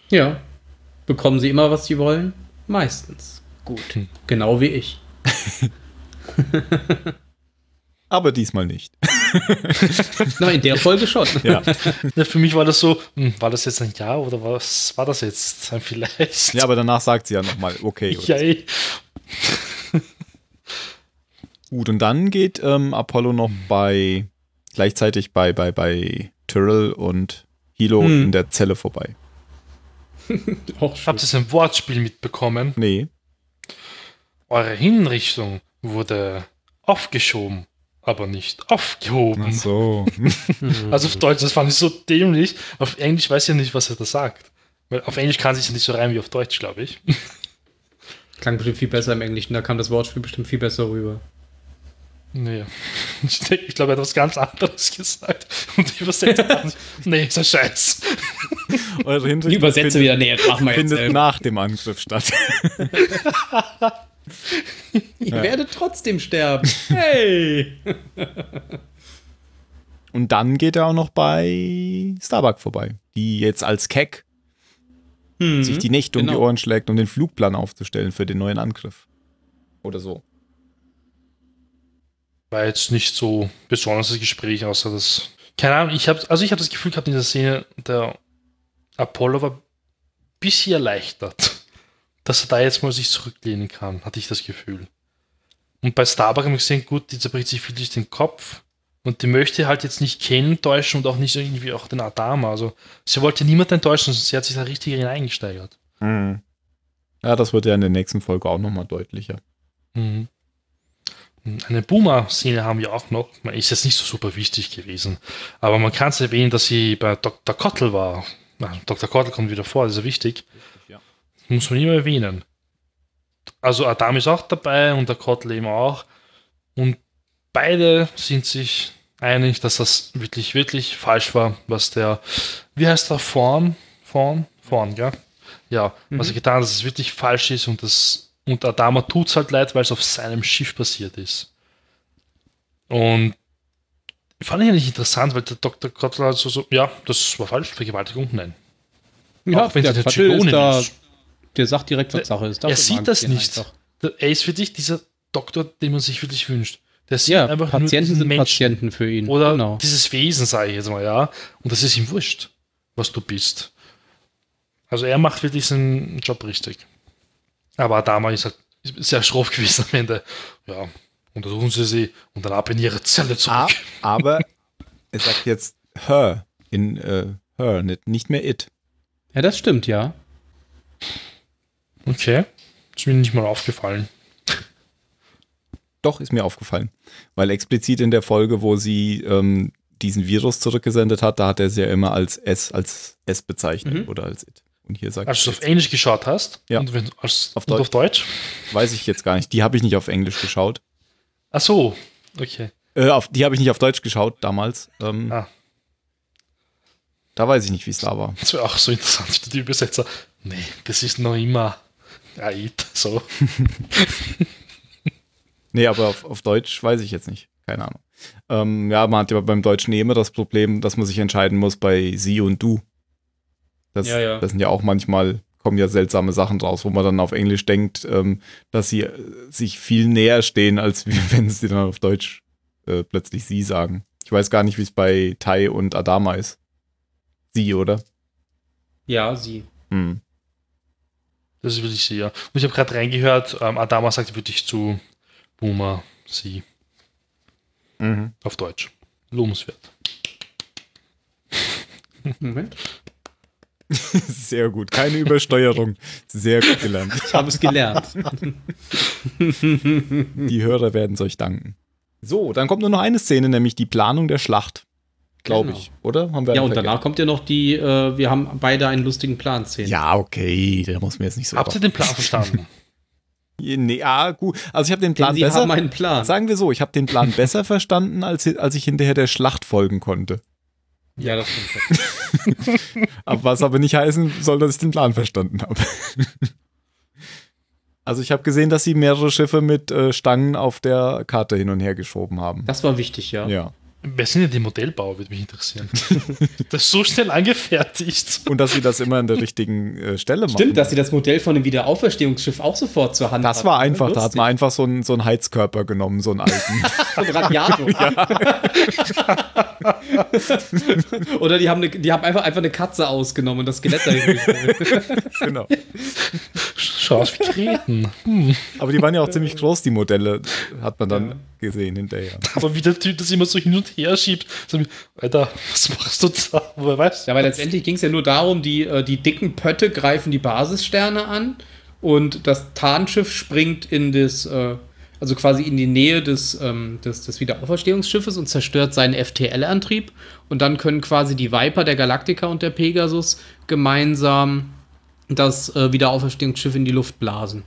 S1: Ja. Bekommen sie immer, was sie wollen? Meistens. Gut.
S3: Hm.
S1: Genau wie ich. [laughs]
S2: Aber diesmal nicht. [laughs]
S1: Na, in der Folge schon.
S2: Ja.
S3: Ja, für mich war das so, hm, war das jetzt ein Ja oder was war das jetzt Vielleicht?
S2: ja, aber danach sagt sie ja nochmal, okay.
S3: ja.
S2: Gut, und dann geht ähm, Apollo noch bei gleichzeitig bei, bei, bei Tyrrell und Hilo
S1: Hm.
S2: in der Zelle vorbei. [laughs]
S3: Habt ihr ein Wortspiel mitbekommen?
S2: Nee.
S3: Eure Hinrichtung wurde aufgeschoben, aber nicht aufgehoben.
S2: Ach so. [laughs]
S3: Also auf Deutsch, das fand ich so dämlich. Auf Englisch weiß ich ja nicht, was er da sagt. Weil auf Englisch kann sich ja nicht so reimen wie auf Deutsch, glaube ich. [laughs]
S1: Klang bestimmt viel besser im Englischen, da kam das Wortspiel bestimmt viel besser rüber.
S3: Nee. [laughs] Ich, ich glaube, er hat was ganz anderes gesagt. Und die Übersetzer nee, ist ein Scheiß.
S2: Eure
S1: Die
S2: Hinrichtung
S1: Übersetzer
S2: findet,
S1: wieder, nee, das machen wir jetzt
S2: findet nach dem Angriff statt.
S1: Ihr werdet trotzdem sterben. Hey! [laughs]
S2: Und dann geht er auch noch bei Starbuck vorbei, die jetzt als Keck
S1: Hm.
S2: sich die Nächte um die
S1: genau.
S2: Ohren schlägt, um den Flugplan aufzustellen für den neuen Angriff. Oder so.
S3: War jetzt nicht so besonderes Gespräch, außer das. Keine Ahnung, ich habe also ich habe das Gefühl gehabt in dieser Szene, der Apollo war ein bisschen erleichtert, dass er da jetzt mal sich zurücklehnen kann, hatte ich das Gefühl. Und bei Starbuck haben wir gesehen, gut, die zerbricht sich wirklich den Kopf und die möchte halt jetzt nicht Ken enttäuschen und auch nicht irgendwie auch den Adama. Also sie wollte niemanden enttäuschen, sie hat sich da richtig hineingesteigert.
S2: Mhm. Ja, das wird ja in der nächsten Folge auch nochmal deutlicher.
S3: Mhm. Eine Boomer-Szene haben wir auch noch. Man ist jetzt nicht so super wichtig gewesen. Aber man kann es erwähnen, dass sie bei Dr. Kottel war. Na, Dr. Kottel kommt wieder vor, das ist ja wichtig. Muss man immer erwähnen. Also Adam ist auch dabei und der Kottel eben auch. Und beide sind sich einig, dass das wirklich, wirklich falsch war, was der, wie heißt der, Vorn? Vorn? Vorn, ja? Ja, was er getan hat, dass es wirklich falsch ist und das und Adama tut es halt leid, weil es auf seinem Schiff passiert ist. Und fand ich eigentlich interessant, weil der Dr. Kotler halt so, so, ja, das war falsch, Vergewaltigung, nein.
S1: Ja,
S3: Auch wenn
S1: der
S3: sie eine
S1: Quattel ist da,
S3: ist.
S1: Der sagt direkt, was Sache ist.
S3: er sieht das nicht.
S1: einfach.
S3: Er ist für dich dieser Doktor, den man sich wirklich wünscht. Der sieht
S1: Ja,
S3: einfach
S1: Patienten
S3: diesen
S1: sind
S3: Menschen.
S1: Patienten für ihn.
S3: Oder
S1: genau.
S3: dieses Wesen, sage ich jetzt mal, ja. Und das ist ihm wurscht, was du bist. Also er macht wirklich seinen Job richtig. Aber Adama ist halt sehr schroff gewesen am Ende. Ja, untersuchen Sie sie und dann ab in Ihre Zelle
S2: Ah,
S3: zurück.
S2: aber er sagt jetzt her in äh, her, nicht, nicht mehr it.
S1: Ja, das stimmt, ja.
S3: Okay, ist mir nicht mal aufgefallen.
S2: Doch, ist mir aufgefallen. Weil explizit in der Folge, wo sie ähm, diesen Virus zurückgesendet hat, da hat er sie ja immer als S, als S bezeichnet
S1: Mhm.
S2: oder als it. Und hier sagt
S3: Als du es auf Englisch geschaut hast
S2: Ja.
S3: und wenn, als,
S2: Auf
S3: und auf Deutsch.
S2: weiß ich jetzt gar nicht. Die habe ich nicht auf Englisch geschaut.
S3: Ach so, okay.
S2: Äh, auf, die habe ich nicht auf Deutsch geschaut damals. Ähm,
S3: Ah.
S2: Da weiß ich nicht, wie es da war.
S3: Das wäre auch so interessant für die Übersetzer. Nee, das ist noch immer Aid. So. [laughs]
S2: Nee, aber auf, auf Deutsch weiß ich jetzt nicht. Keine Ahnung. Ähm, ja, man hat ja beim Deutschen eh immer das Problem, dass man sich entscheiden muss bei sie und du. Das,
S1: Ja, ja.
S2: das sind ja auch manchmal, kommen ja seltsame Sachen draus, wo man dann auf Englisch denkt, ähm, dass sie äh, sich viel näher stehen, als [laughs] wenn sie dann auf Deutsch äh, plötzlich sie sagen. Ich weiß gar nicht, wie es bei Tai und Adama ist. Sie, oder?
S1: Ja, sie.
S2: Hm.
S3: Das ist wirklich sie, ja. Und ich habe gerade reingehört, ähm, Adama sagt wirklich zu Boomer sie
S2: Mhm.
S3: auf Deutsch. Lobenswert. [laughs]
S1: Moment. [laughs]
S2: Sehr gut. Keine Übersteuerung. Sehr gut gelernt.
S1: Ich habe es gelernt.
S2: Die Hörer werden es euch danken. So, dann kommt nur noch eine Szene, nämlich die Planung der Schlacht. Glaube
S1: Genau.
S2: ich, oder? Haben wir
S1: ja, und danach kommt ja noch die, äh, wir haben beide einen lustigen Plan szene
S2: Ja, okay, der muss mir jetzt nicht so.
S3: Habt ihr den Plan verstanden? [laughs]
S2: Nee, ja, gut. Also ich habe den Plan
S1: Denn sie
S2: besser.
S1: haben einen Plan.
S2: Sagen wir so, ich habe den Plan besser verstanden, als, als ich hinterher der Schlacht folgen konnte.
S1: Ja, das stimmt. [laughs]
S2: Aber was aber nicht heißen soll, dass ich den Plan verstanden habe. [laughs] Also ich habe gesehen, dass sie mehrere Schiffe mit äh, Stangen auf der Karte hin und her geschoben haben.
S1: Das war wichtig, ja.
S2: Ja.
S3: Wer sind denn die Modellbauer, würde mich interessieren. [laughs] das ist so schnell angefertigt.
S2: Und dass sie das immer an der richtigen äh, Stelle machen.
S1: Stimmt, dass sie das Modell von dem Wiederauferstehungsschiff auch sofort zur Hand
S2: Das
S1: hatten,
S2: war einfach, da hat
S1: Lustig.
S2: man einfach so einen, so einen Heizkörper genommen, so einen alten. [laughs]
S1: Von Radiator. [laughs] Oder die haben, eine, die haben einfach, einfach eine Katze ausgenommen und das Skelett dahin
S2: genau.
S3: Kreten. Hm.
S2: Aber die waren ja auch ziemlich groß, die Modelle, hat man dann gesehen hinterher.
S3: Aber wie der Typ das immer so hin und her schiebt. So, wie, Alter, was machst du da? Woher weißt
S1: Ja, aber letztendlich ging es ja nur darum, die, äh, die dicken Pötte greifen die Basissterne an und das Tarnschiff springt in das, äh, also quasi in die Nähe des, ähm, des, des Wiederauferstehungsschiffes und zerstört seinen FTL-Antrieb. Und dann können quasi die Viper, der Galactica und der Pegasus gemeinsam das äh, Wiederauferstehungsschiff in die Luft blasen.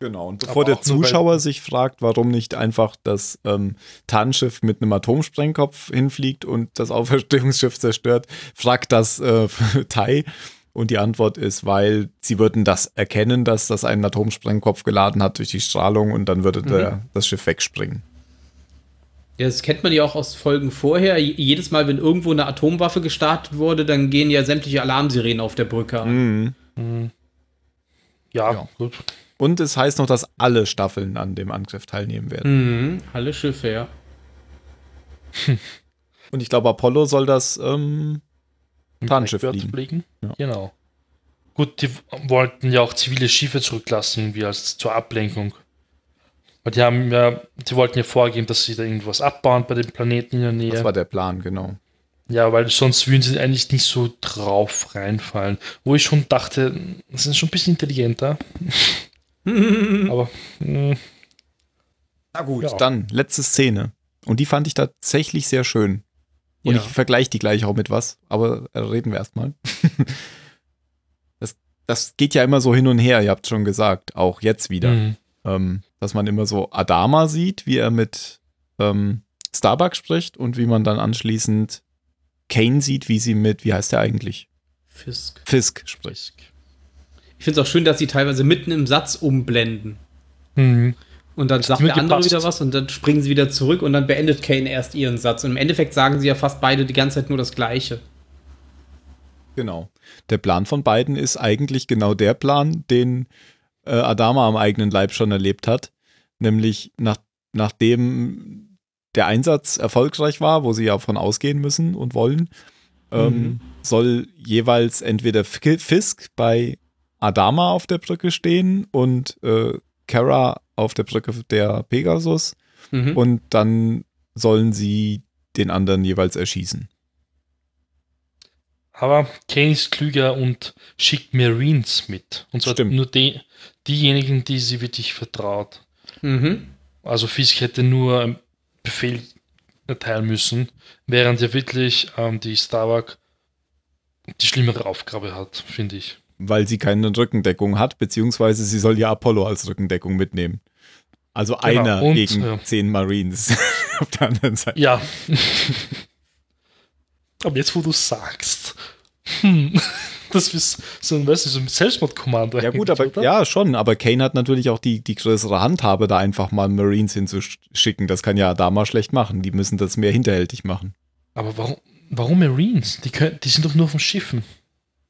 S2: Genau, und bevor der
S3: nur,
S2: Zuschauer sich fragt, warum nicht einfach das ähm, Tarnschiff mit einem Atomsprengkopf hinfliegt und das Auferstehungsschiff zerstört, fragt das äh, [laughs] Tai. Und die Antwort ist, weil sie würden das erkennen, dass das einen Atomsprengkopf geladen hat durch die Strahlung und dann würde der, das Schiff wegspringen.
S1: Ja, das kennt man ja auch aus Folgen vorher. Jedes Mal, wenn irgendwo eine Atomwaffe gestartet wurde, dann gehen ja sämtliche Alarmsirenen auf der Brücke an.
S2: Mhm.
S3: Ja,
S2: Ja.
S3: gut.
S2: Und es heißt noch, dass alle Staffeln an dem Angriff teilnehmen werden.
S1: Mhm, alle Schiffe, ja. [laughs]
S2: Und ich glaube, Apollo soll das ähm, Tarnschiff fliegen.
S3: fliegen.
S2: Ja.
S3: Genau. Gut, die wollten ja auch zivile Schiffe zurücklassen, irgendwie als zur Ablenkung. Weil die haben ja, die wollten ja vorgeben, dass sie da irgendwas abbauen bei dem Planeten in der Nähe.
S2: Das war der Plan, genau.
S3: Ja, weil sonst würden sie eigentlich nicht so drauf reinfallen. Wo ich schon dachte, das sind schon ein bisschen intelligenter. [laughs] Aber mh,
S2: Na gut,
S3: Ja.
S2: dann letzte Szene. Und die fand ich tatsächlich sehr schön. Und
S1: Ja.
S2: ich vergleiche die gleich auch mit was, aber äh, reden wir erstmal. [laughs] das, das geht ja immer so hin und her, ihr habt schon gesagt, auch jetzt wieder.
S3: mh.
S2: Ähm, dass man immer so Adama sieht, wie er mit ähm, Starbuck spricht und wie man dann anschließend Kane sieht, wie sie mit, wie heißt der eigentlich?
S1: Fisk.
S2: Fisk spricht.
S1: Ich finde es auch schön, dass sie teilweise mitten im Satz umblenden.
S3: Mhm.
S1: Und dann sagt der andere
S3: gepasst.
S1: wieder was und dann springen sie wieder zurück und dann beendet Kane erst ihren Satz. Und im Endeffekt sagen sie ja fast beide die ganze Zeit nur das Gleiche.
S2: Genau. Der Plan von beiden ist eigentlich genau der Plan, den äh, Adama am eigenen Leib schon erlebt hat. Nämlich nach, nachdem der Einsatz erfolgreich war, wo sie ja von ausgehen müssen und wollen, ähm,
S1: Mhm.
S2: soll jeweils entweder Fisk bei Adama auf der Brücke stehen und äh, Kara auf der Brücke der Pegasus
S1: Mhm.
S2: und dann sollen sie den anderen jeweils erschießen.
S3: Aber Kane ist klüger und schickt Marines mit. Und zwar
S2: Stimmt.
S3: nur die, diejenigen, die sie wirklich vertraut.
S1: Mhm.
S3: Also Fisk hätte nur Befehl erteilen müssen, während ja wirklich ähm, die Starbuck die schlimmere Aufgabe hat, finde ich.
S2: weil sie keine Rückendeckung hat, beziehungsweise sie soll ja Apollo als Rückendeckung mitnehmen. Also einer
S3: und,
S2: gegen
S3: ja.
S2: zehn Marines [laughs] auf der anderen Seite.
S3: Ja. [laughs] Aber jetzt, wo du sagst, hm, [laughs] das ist so ein, weißt du, so ein Selbstmordkommando.
S2: Ja gut, aber
S3: oder?
S2: ja schon, aber Kane hat natürlich auch die, die größere Handhabe, da einfach mal Marines hinzuschicken. Das kann ja Adama schlecht machen. Die müssen das mehr hinterhältig machen.
S3: Aber warum, warum Marines? Die, können, die sind doch nur von Schiffen.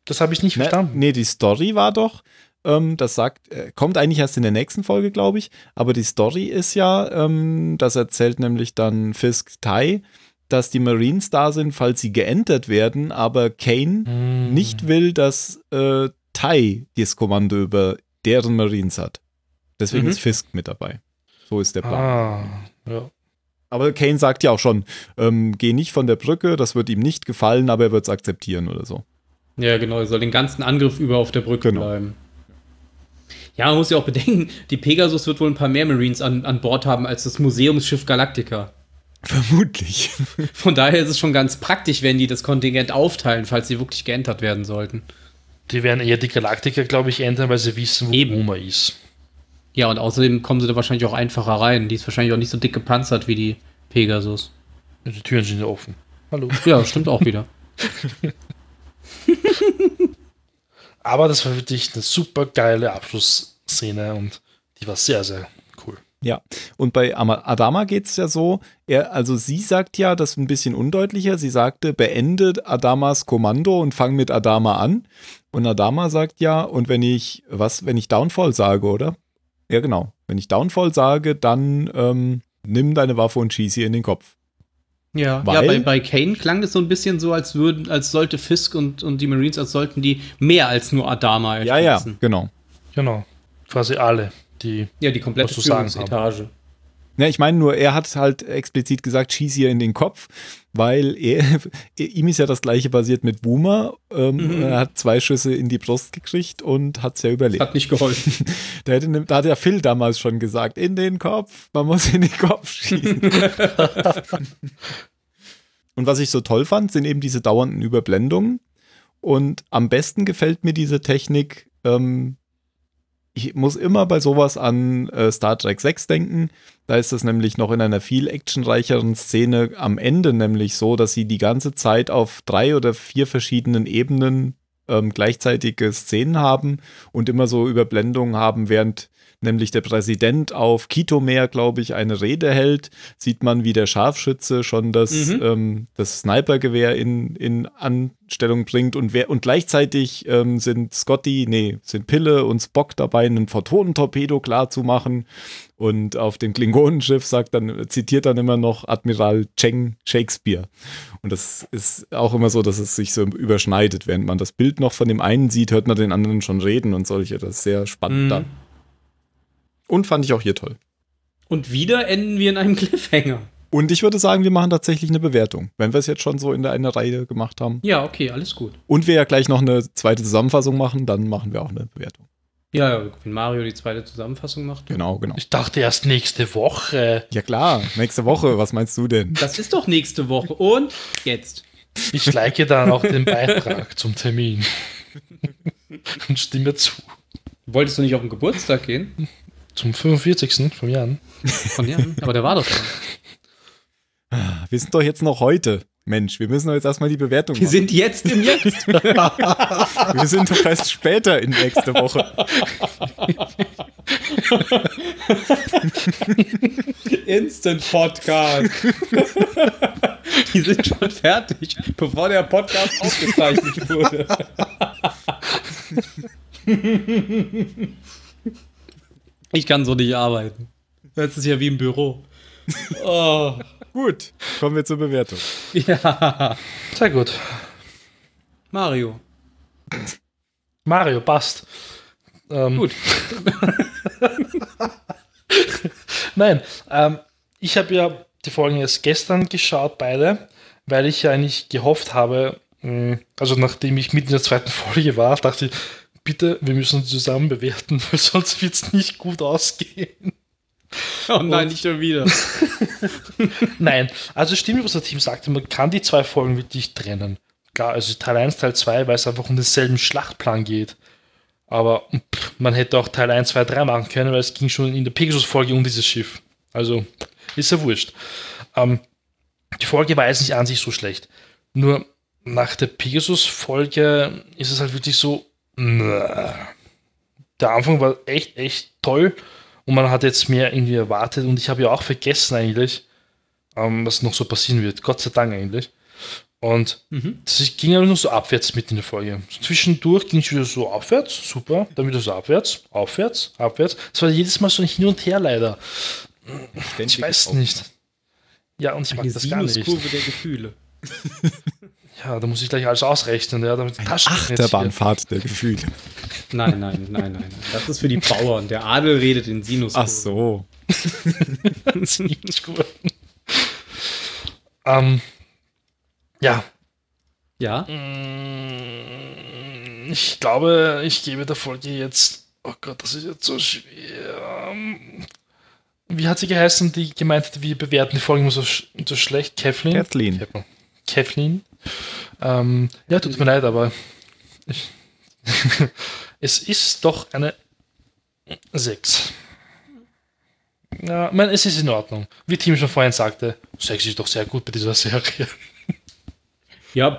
S3: Das habe ich nicht
S2: Ne,
S3: verstanden.
S2: nee, die Story war doch, ähm, das sagt, äh, kommt eigentlich erst in der nächsten Folge, glaube ich, aber die Story ist ja, ähm, das erzählt nämlich dann Fisk Tai, dass die Marines da sind, falls sie geentert werden, aber Kane
S3: Hm.
S2: nicht will, dass äh, Tai das Kommando über deren Marines hat. Deswegen
S1: Mhm.
S2: ist Fisk mit dabei. So ist der Plan.
S3: Ah, ja.
S2: Aber Kane sagt ja auch schon, ähm, geh nicht von der Brücke, das wird ihm nicht gefallen, aber er wird es akzeptieren oder so.
S1: Ja, genau, er soll den ganzen Angriff über auf der Brücke
S2: Genau.
S1: bleiben. Ja, man muss ja auch bedenken, die Pegasus wird wohl ein paar mehr Marines an, an Bord haben als das Museumsschiff Galactica.
S2: Vermutlich. [laughs]
S1: Von daher ist es schon ganz praktisch, wenn die das Kontingent aufteilen, falls sie wirklich geentert werden sollten.
S3: Die werden eher die Galaktiker, glaube ich, ändern, weil sie wissen, wo
S1: Eben.
S3: Oma ist.
S1: Ja, und außerdem kommen sie da wahrscheinlich auch einfacher rein. Die ist wahrscheinlich auch nicht so dick gepanzert wie die Pegasus.
S3: Die Türen sind ja offen. Hallo. [laughs]
S1: Ja, stimmt auch wieder. [laughs]
S3: Aber das war wirklich eine super geile Abschlussszene und Die war sehr, sehr.
S2: Ja, und bei Ama- Adama geht es ja so, er, also sie sagt ja, das ist ein bisschen undeutlicher, sie sagte, beende Adamas Kommando und fang mit Adama an. Und Adama sagt ja, und wenn ich, was, wenn ich Downfall sage, oder? Ja, genau. Wenn ich Downfall sage, dann ähm, nimm deine Waffe und schieß ihr in den Kopf.
S1: Ja,
S2: Weil-
S1: ja bei, bei Kane klang das so ein bisschen so, als würden, als sollte Fisk und, und die Marines, als sollten die mehr als nur Adama
S2: Ja, ja,
S1: erschießen.
S2: genau.
S3: Genau. Quasi alle, die.
S1: Ja, die komplette Führungsetage.
S2: Ja, ich meine nur, er hat halt explizit gesagt, schieß ihr in den Kopf, weil er, [laughs] ihm ist ja das gleiche passiert mit Boomer. Ähm,
S1: Mhm.
S2: Er hat zwei Schüsse in die Brust gekriegt und hat es ja überlebt.
S1: Hat nicht geholfen. [laughs]
S2: Da, hätte, ne- da hat ja Phil damals schon gesagt, in den Kopf, man muss in den Kopf schießen. [laughs] und was ich so toll fand, sind eben diese dauernden Überblendungen. Und am besten gefällt mir diese Technik, ähm, ich muss immer bei sowas an äh, Star Trek 6 denken. Da ist es nämlich noch in einer viel actionreicheren Szene am Ende nämlich so, dass sie die ganze Zeit auf drei oder vier verschiedenen Ebenen ähm, gleichzeitige Szenen haben und immer so Überblendungen haben, während nämlich der Präsident auf Kitomer, glaube ich, eine Rede hält, sieht man, wie der Scharfschütze schon das,
S1: Mhm.
S2: ähm, das Snipergewehr in, in Anstellung bringt und, wer, und gleichzeitig ähm, sind Scotty, nee, sind Pille und Spock dabei, einen Photonentorpedo klar zu machen. Und auf dem Klingonenschiff sagt dann, zitiert dann immer noch Admiral Cheng Shakespeare. Und das ist auch immer so, dass es sich so überschneidet. Während man das Bild noch von dem einen sieht, hört man den anderen schon reden und solche. Das ist sehr spannend
S1: Mhm.
S2: dann. Und fand ich auch hier toll.
S1: Und wieder enden wir in einem Cliffhanger.
S2: Und ich würde sagen, wir machen tatsächlich eine Bewertung, wenn wir es jetzt schon so in der einer Reihe gemacht haben.
S1: Ja, okay, alles gut.
S2: Und wir ja gleich noch eine zweite Zusammenfassung machen, dann machen wir auch eine Bewertung.
S1: Ja, ja, wenn Mario die zweite Zusammenfassung macht.
S2: Genau, genau.
S3: Ich dachte erst nächste Woche.
S2: Ja klar, nächste Woche, was meinst du denn?
S1: Das ist doch nächste Woche. Und jetzt.
S3: Ich like dann auch den Beitrag zum Termin. Und stimme zu.
S1: Wolltest du nicht auf den Geburtstag gehen?
S3: Zum 45. vom Jan.
S1: Von Jan? Aber der war doch schon.
S2: Wir sind doch jetzt noch heute. Mensch, wir müssen doch jetzt erstmal die Bewertung
S1: Wir
S2: machen.
S1: sind jetzt im Jetzt. [laughs]
S2: Wir sind doch erst später in nächste Woche.
S1: Instant Podcast. Die sind schon fertig, bevor der Podcast aufgezeichnet wurde. Ich kann so nicht arbeiten. Das ist ja wie im Büro. [laughs] Oh.
S2: Gut, kommen wir zur Bewertung.
S1: Ja.
S3: Sehr gut.
S1: Mario.
S3: Mario, passt. Ähm,
S1: Gut. [laughs]
S3: Nein, ähm, ich habe ja die Folgen erst gestern geschaut, beide, weil ich ja eigentlich gehofft habe, mh, also nachdem ich mitten in der zweiten [laughs] Folge war, dachte ich, bitte, wir müssen zusammen bewerten, [laughs] weil sonst wird es nicht gut ausgehen. [laughs]
S1: Oh nein,
S3: Und-
S1: nicht schon wieder. [laughs]
S3: Nein, also stimmt, was der Team sagte, man kann die zwei Folgen wirklich trennen. Klar, also Teil 1, Teil 2, weil es einfach um denselben Schlachtplan geht. Aber pff, man hätte auch Teil 1, 2, 3 machen können, weil es ging schon in der Pegasus-Folge um dieses Schiff. Also ist ja wurscht. Ähm, die Folge war jetzt nicht an sich so schlecht. Nur nach der Pegasus-Folge ist es halt wirklich so. Der Anfang war echt, echt toll und man hat jetzt mehr irgendwie erwartet und ich habe ja auch vergessen eigentlich, ähm, was noch so passieren wird. Gott sei Dank eigentlich. Und
S1: Mhm.
S3: das ging aber nur so abwärts mit in der Folge. So zwischendurch ging es wieder so aufwärts, super, dann wieder so abwärts, aufwärts, abwärts. Es war jedes Mal so ein Hin und Her leider. Ich weiß nicht. Ja, und ich mag das gar nicht.
S1: Der Gefühle. [laughs]
S3: Ja, da muss ich gleich alles ausrechnen, ja, damit hier-
S2: Achterbahnfahrt der Gefühle. [laughs]
S1: Nein, nein, nein, nein, nein. Das ist für die [laughs] Bauern. Der Adel redet in Sinuskurven.
S2: Ach so. [laughs]
S3: Gut. ähm, ja,
S1: Ja.
S3: Mm, Ich glaube, ich gebe der Folge jetzt. Oh Gott, das ist jetzt so schwer. Ähm, Wie hat sie geheißen, die gemeint hat, wir bewerten die immer so, sch so schlecht? Kathleen?
S2: Kathleen.
S3: Kathleen. Ähm, ja, tut mir leid, aber ich, [laughs] es ist doch eine 6. Ja, ich meine, es ist in Ordnung. Wie Tim schon vorhin sagte, 6 ist doch sehr gut bei dieser Serie.
S1: Ja,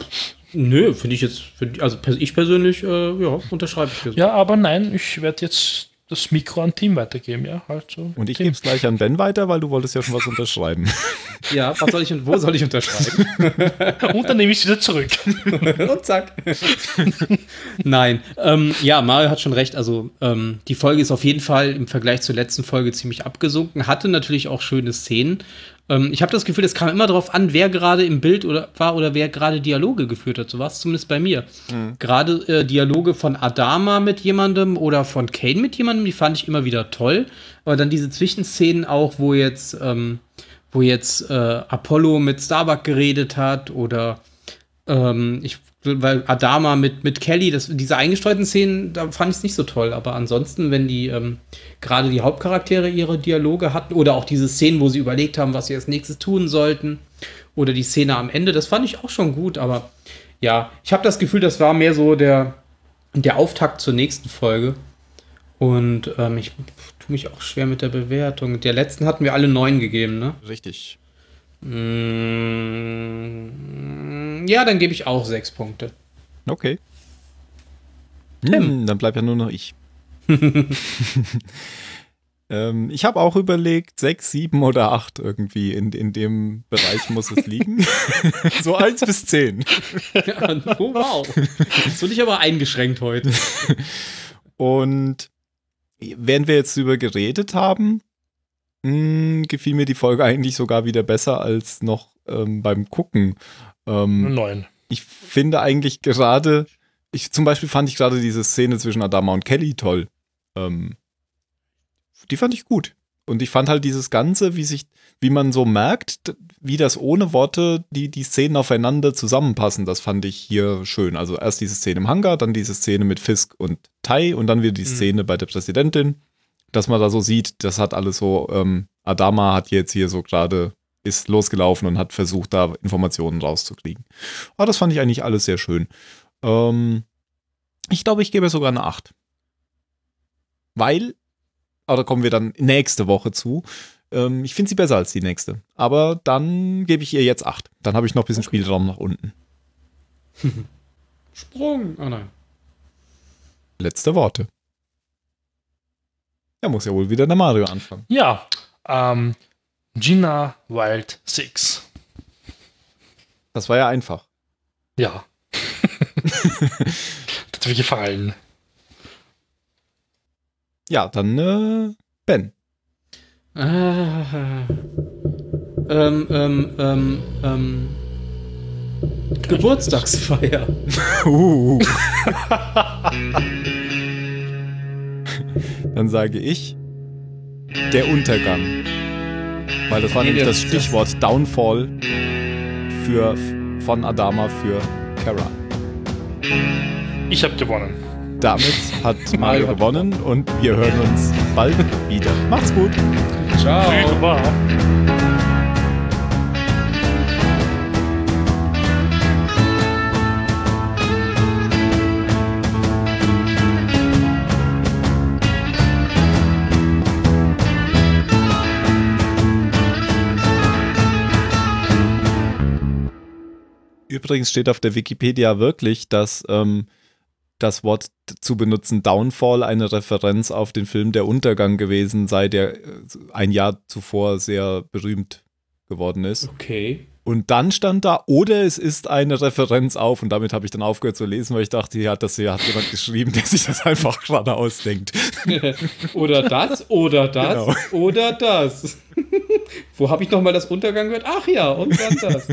S1: nö, finde ich jetzt, find, also ich persönlich, äh, ja, unterschreibe ich so.
S3: Ja, aber nein, ich werde jetzt das Mikro an Team weitergeben, ja, halt so.
S2: Und ich gebe es gleich an Ben weiter, weil du wolltest ja schon was unterschreiben. [laughs]
S1: Ja, was soll ich und wo soll ich unterschreiben? [laughs]
S3: Und dann nehme ich es wieder zurück. [laughs]
S1: und zack. Nein, ähm, ja, Mario hat schon recht. Also ähm, die Folge ist auf jeden Fall im Vergleich zur letzten Folge ziemlich abgesunken. Hatte natürlich auch schöne Szenen. Ähm, ich habe das Gefühl, es kam immer darauf an, wer gerade im Bild oder war oder wer gerade Dialoge geführt hat. So war es zumindest bei mir. Gerade äh, Dialoge von Adama mit jemandem oder von Kane mit jemandem, die fand ich immer wieder toll. Aber dann diese Zwischenszenen auch, wo jetzt ähm, wo jetzt äh, Apollo mit Starbuck geredet hat oder ähm, ich, weil Adama mit, mit Kelly, das, diese eingestreuten Szenen, da fand ich es nicht so toll. Aber ansonsten, wenn die ähm, gerade die Hauptcharaktere ihre Dialoge hatten oder auch diese Szenen, wo sie überlegt haben, was sie als nächstes tun sollten oder die Szene am Ende, das fand ich auch schon gut. Aber ja, ich habe das Gefühl, das war mehr so der, der Auftakt zur nächsten Folge. Und ähm, ich tue mich auch schwer mit der Bewertung. Der letzten hatten wir alle neun gegeben, ne?
S2: Richtig.
S1: Mm, ja, dann gebe ich auch sechs Punkte.
S2: Okay.
S1: Tim.
S2: Hm, dann bleibt ja nur noch ich. [laughs] ähm, ich habe auch überlegt, sechs, sieben oder acht irgendwie. In, in dem Bereich muss es liegen. [laughs] so eins bis zehn.
S1: Ja, [laughs] oh, wow. Jetzt bin ich aber eingeschränkt heute.
S2: Und während wir jetzt drüber geredet haben, mh, gefiel mir die Folge eigentlich sogar wieder besser als noch ähm, beim Gucken. Ähm,
S3: Neun.
S2: ich finde eigentlich gerade, ich zum Beispiel fand ich gerade diese Szene zwischen Adama und Kelly toll. Ähm, die fand ich gut. Und ich fand halt dieses Ganze, wie sich, wie man so merkt, wie das ohne Worte die, die Szenen aufeinander zusammenpassen, das fand ich hier schön. Also erst diese Szene im Hangar, dann diese Szene mit Fisk und Tai und dann wieder die
S1: Mhm.
S2: Szene bei der Präsidentin, dass man da so sieht, das hat alles so, ähm, Adama hat jetzt hier so gerade, ist losgelaufen und hat versucht, da Informationen rauszukriegen. Aber das fand ich eigentlich alles sehr schön. Ähm, ich glaube, ich gebe sogar eine 8. Weil, aber da kommen wir dann nächste Woche zu. Ähm, ich finde sie besser als die nächste. Aber dann gebe ich ihr jetzt 8. Dann habe ich noch ein bisschen Spielraum nach unten. [laughs]
S1: Sprung. Oh nein.
S2: Letzte Worte. Ja, muss ja wohl wieder der Mario anfangen.
S3: Ja, ähm, Gina Wild 6.
S2: Das war ja einfach.
S3: Ja. [laughs] das hat mir gefallen.
S2: Ja, dann äh, Ben.
S1: Ah. Ähm, ähm, ähm, ähm. Geburtstagsfeier. [laughs]
S2: Uh. [laughs] Dann sage ich der Untergang. Weil das war
S1: Nee,
S2: nämlich
S1: das-
S2: das Stichwort Downfall für, von Adama für Kara.
S3: Ich habe gewonnen.
S2: Damit hat [laughs] Mario gewonnen und wir hören uns bald wieder. Macht's gut.
S1: Ciao.
S2: Übrigens steht auf der Wikipedia wirklich, dass ähm, das Wort zu benutzen Downfall eine Referenz auf den Film Der Untergang gewesen sei, der äh, ein Jahr zuvor sehr berühmt geworden ist.
S1: Okay.
S2: Und dann stand da, oder es ist eine Referenz auf, und damit habe ich dann aufgehört zu lesen, weil ich dachte, ja, das hier hat jemand geschrieben, der sich das einfach [laughs] gerade ausdenkt. [laughs]
S1: oder das, oder das,
S2: Genau.
S1: oder das. [laughs] Wo habe ich noch mal das Untergang gehört? Ach ja, und dann das.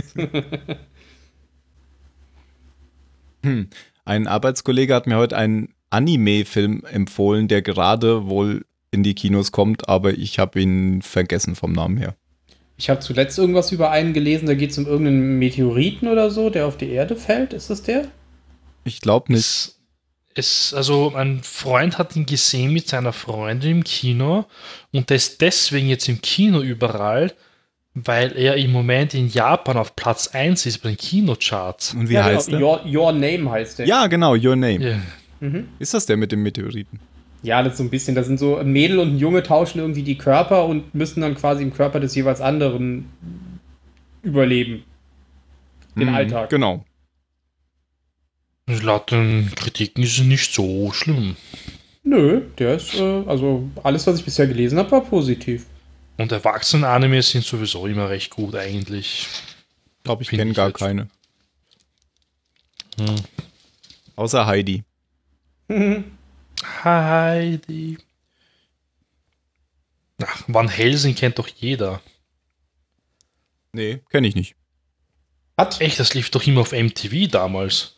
S2: Ein Arbeitskollege hat mir heute einen Anime-Film empfohlen, der gerade wohl in die Kinos kommt, aber ich habe ihn vergessen vom Namen her.
S1: Ich habe zuletzt irgendwas über einen gelesen, da geht es um irgendeinen Meteoriten oder so, der auf die Erde fällt. Ist das der?
S2: Ich glaube nicht.
S3: Es, es, also ein Freund hat ihn gesehen mit seiner Freundin im Kino und der ist deswegen jetzt im Kino überall, weil er im Moment in Japan auf Platz 1 ist bei den Kinocharts.
S2: Und wie
S1: ja,
S2: heißt
S1: genau.
S2: er?
S1: Your, Your Name heißt der.
S2: Ja, genau, Your Name.
S3: Ja.
S1: Mhm.
S2: Ist das der mit dem Meteoriten?
S1: Ja, das ist so ein bisschen, da sind so ein Mädel und ein Junge tauschen irgendwie die Körper und müssen dann quasi im Körper des jeweils anderen überleben. Den
S2: Mhm,
S1: Alltag.
S2: Genau.
S3: Laut den Kritiken ist es nicht so schlimm.
S1: Nö, der ist, äh, also alles, was ich bisher gelesen habe, war positiv.
S3: Und Erwachsenen-Anime sind sowieso immer recht gut eigentlich.
S2: Ich glaube, ich kenne gar keine.
S3: Hm.
S2: Außer Heidi. [laughs]
S3: Heidi. Ach, Van Helsing kennt doch jeder.
S2: Nee, kenne ich nicht.
S1: Hat?
S3: Echt, das lief doch immer auf MTV damals.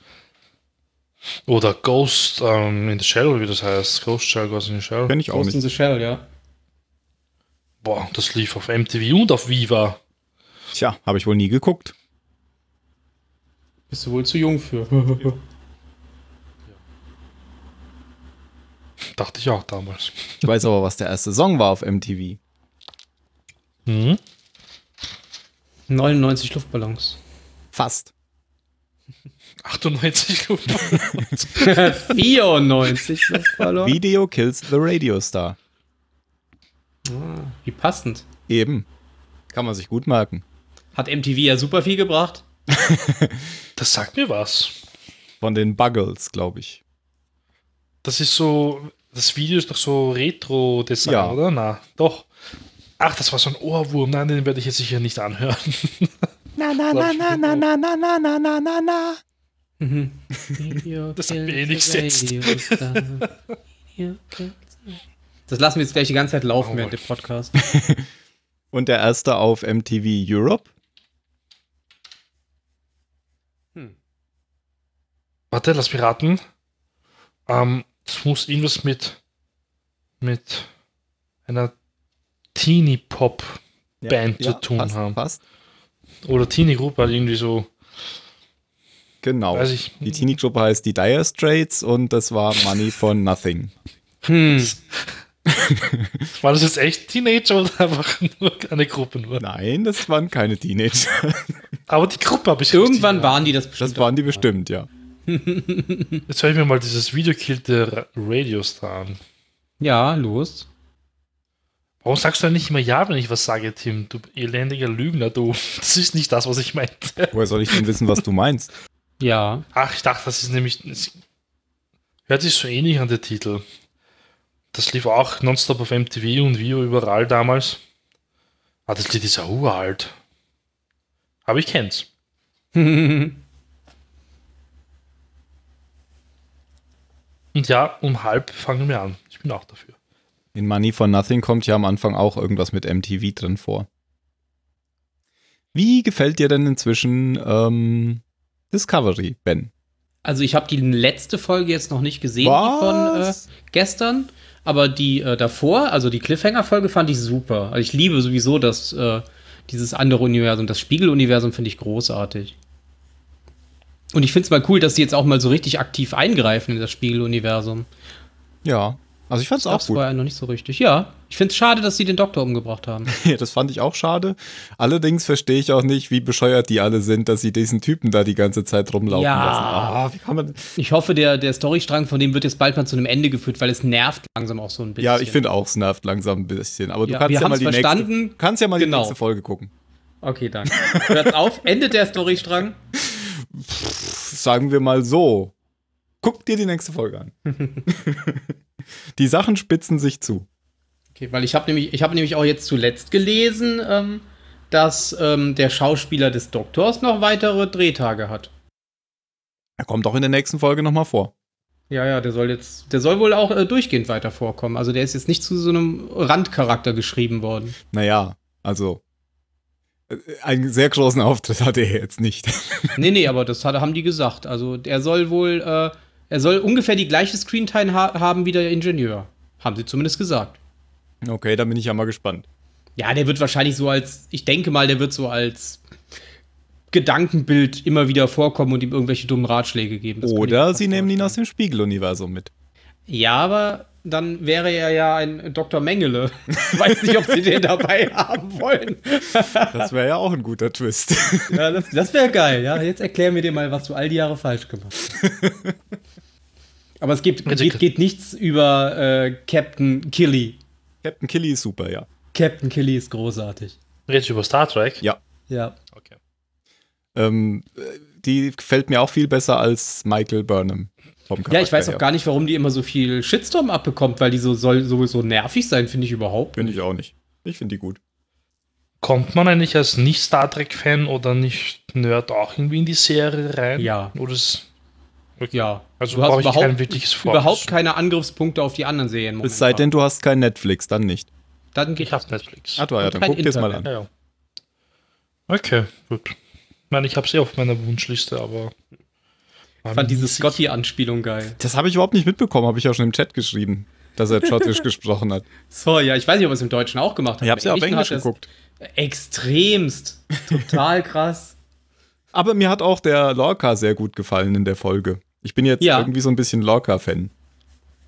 S3: Oder Ghost ähm, in the Shell, wie das heißt. Ghost Shell, Ghost in the Shell.
S2: Kenne ich auch
S1: Ghost in
S2: nicht.
S1: the Shell, ja.
S3: Boah, das lief auf MTV und auf Viva.
S2: Tja, habe ich wohl nie geguckt.
S1: Bist du wohl zu jung für. [laughs]
S3: Dachte ich auch damals.
S2: Ich weiß aber, was der erste Song war auf MTV.
S3: Mhm.
S1: 99 Luftballons.
S2: Fast.
S3: 98 Club.
S1: 94 Luftballons.
S2: Video Kills the Radio Star.
S1: Ah, wie passend.
S2: Eben. Kann man sich gut merken.
S1: Hat MTV ja super viel gebracht.
S3: Das sagt mir was.
S2: Von den Buggles, glaube ich.
S3: Das ist so, das Video ist doch so Retro-Design,
S2: Ja.
S3: oder? Na, doch. Ach, das war so ein Ohrwurm. Nein, den werde ich jetzt sicher nicht anhören.
S2: Na, na,
S3: na, na, na,
S2: na, na, na, na, na, na, na.
S1: Mhm.
S3: Das sagt mir eh nichts jetzt.
S1: Das lassen wir jetzt gleich die ganze Zeit laufen
S3: Oh
S1: während dem Podcast. [laughs]
S2: Und der erste auf MTV Europe.
S3: Warte, lass mich raten. Ähm, das muss irgendwas mit, mit einer Teenie-Pop-Band zu tun
S2: fast,
S3: haben.
S2: Fast.
S3: Oder Teenie-Gruppe, halt irgendwie so,
S2: Genau.
S3: weiß ich.
S2: Die Teenie-Gruppe heißt die Dire Straits und das war Money for Nothing.
S1: Hm. [laughs] [laughs]
S3: War das jetzt echt Teenager oder einfach nur eine Gruppe nur?
S2: Nein, das waren keine Teenager. [laughs]
S3: Aber die Gruppe habe ich
S1: Irgendwann
S3: richtig-
S1: waren die das bestimmt.
S2: Das waren die bestimmt, ja. [laughs]
S3: Jetzt höre ich mir mal dieses Video Killt der Radiostar an.
S1: Ja, los.
S3: Warum sagst du denn nicht immer ja, wenn ich was sage, Tim? Du elendiger Lügner, du. Das ist nicht das, was ich meinte.
S2: Woher soll ich denn wissen, was du meinst?
S1: Ja.
S3: Ach, ich dachte, das ist nämlich. Das hört sich so ähnlich an der Titel. Das lief auch nonstop auf MTV und Video überall damals. Ah, das Lied ist ja uralt. Aber ich kenn's. [laughs] Und ja, um halb fangen wir an. Ich bin auch dafür.
S2: In Money for Nothing kommt ja am Anfang auch irgendwas mit MTV drin vor. Wie gefällt dir denn inzwischen ähm, Discovery, Ben?
S1: Also ich habe die letzte Folge jetzt noch nicht gesehen, die von äh, gestern, aber die äh, davor, also die Cliffhanger-Folge fand ich super. Also ich liebe sowieso das, äh, dieses andere Universum, das Spiegeluniversum finde ich großartig. Und ich finde es mal cool, dass sie jetzt auch mal so richtig aktiv eingreifen in das Spiegeluniversum.
S2: Ja, also ich fand's
S1: Das
S2: auch gut.
S1: vorher noch nicht so richtig. Ja, ich finde es schade, dass sie den Doktor umgebracht haben. [laughs]
S2: Ja, das fand ich auch schade. Allerdings verstehe ich auch nicht, wie bescheuert die alle sind, dass sie diesen Typen da die ganze Zeit rumlaufen
S1: Ja.
S2: lassen. Ah, wie kann man.
S1: Ich hoffe, der, der Storystrang von dem wird jetzt bald mal zu einem Ende geführt, weil es nervt langsam auch so ein bisschen.
S2: Ja, ich finde auch, es nervt langsam ein bisschen. Aber du
S1: Ja,
S2: kannst ja mal die
S1: verstanden.
S2: nächste, kannst ja mal
S1: Genau.
S2: die nächste Folge gucken.
S1: Okay, danke. Hört auf, [laughs] endet der Storystrang.
S2: Sagen wir mal so. Guck dir die nächste Folge an. [laughs] die Sachen spitzen sich zu.
S1: Okay, weil ich habe nämlich, ich habe nämlich auch jetzt zuletzt gelesen, ähm, dass ähm, der Schauspieler des Doktors noch weitere Drehtage hat.
S2: Er kommt auch in der nächsten Folge nochmal vor.
S1: Ja, ja, der soll jetzt, der soll wohl auch äh, durchgehend weiter vorkommen. Also der ist jetzt nicht zu so einem Randcharakter geschrieben worden.
S2: Naja, also. äh, Einen sehr großen Auftritt hatte er jetzt nicht.
S1: nee, nee, aber das hat, haben die gesagt. Also er soll wohl, äh, er soll ungefähr die gleiche Screentime ha haben wie der Ingenieur. Haben sie zumindest gesagt.
S2: Okay, dann bin ich ja mal gespannt.
S1: Ja, der wird wahrscheinlich so als, ich denke mal, der wird so als Gedankenbild immer wieder vorkommen und ihm irgendwelche dummen Ratschläge geben. Das
S2: Oder sie nehmen ihn aus dem Spiegeluniversum mit.
S1: Ja, aber dann wäre er ja ein Dr. Mengele. Ich [laughs] weiß nicht, ob sie den dabei [laughs] haben wollen.
S2: Das wäre ja auch ein guter Twist.
S1: Ja, das, das wäre geil. Ja, jetzt erklär mir dir mal, was du all die Jahre falsch gemacht hast. [laughs] Aber es gibt, geht, geht nichts über äh, Captain Killy.
S2: Captain Killy ist super, ja.
S1: Captain Killy ist großartig.
S3: Redest du über Star Trek?
S2: Ja.
S1: Ja.
S3: Okay.
S2: Ähm, äh, die gefällt mir auch viel besser als Michael Burnham. Vom
S1: Ja, ich weiß auch gar nicht, warum die immer so viel Shitstorm abbekommt, weil die so soll sowieso nervig sein, finde ich überhaupt.
S2: Finde ich auch nicht. Ich finde die gut.
S3: Kommt man eigentlich als Nicht-Star Trek-Fan oder Nicht-Nerd auch irgendwie in die Serie rein?
S1: Ja.
S3: Oder ist,
S1: Ja.
S3: also
S1: Du hast überhaupt-
S3: kein wirkliches
S1: Überhaupt keine Angriffspunkte auf die anderen Serien.
S2: Es sei denn, du hast kein Netflix, dann nicht.
S1: Dann geht
S3: Ich habe Netflix.
S2: Ah, du, ja, dann guck dir es mal an.
S3: Ja, ja. Okay, gut. Ich meine, ich habe sie auf meiner Wunschliste, aber.
S1: Ich fand diese Scotty-Anspielung geil.
S2: Das habe ich überhaupt nicht mitbekommen, habe ich ja schon im Chat geschrieben, dass er Schottisch [laughs] gesprochen hat.
S1: So, ja, ich weiß nicht, ob er es im Deutschen auch gemacht hat.
S2: Ich habe es ja auf Englisch geguckt.
S1: Extremst. Total krass.
S2: Aber mir hat auch der Lorca sehr gut gefallen in der Folge. Ich bin jetzt
S1: Ja.
S2: irgendwie so ein bisschen Lorca-Fan.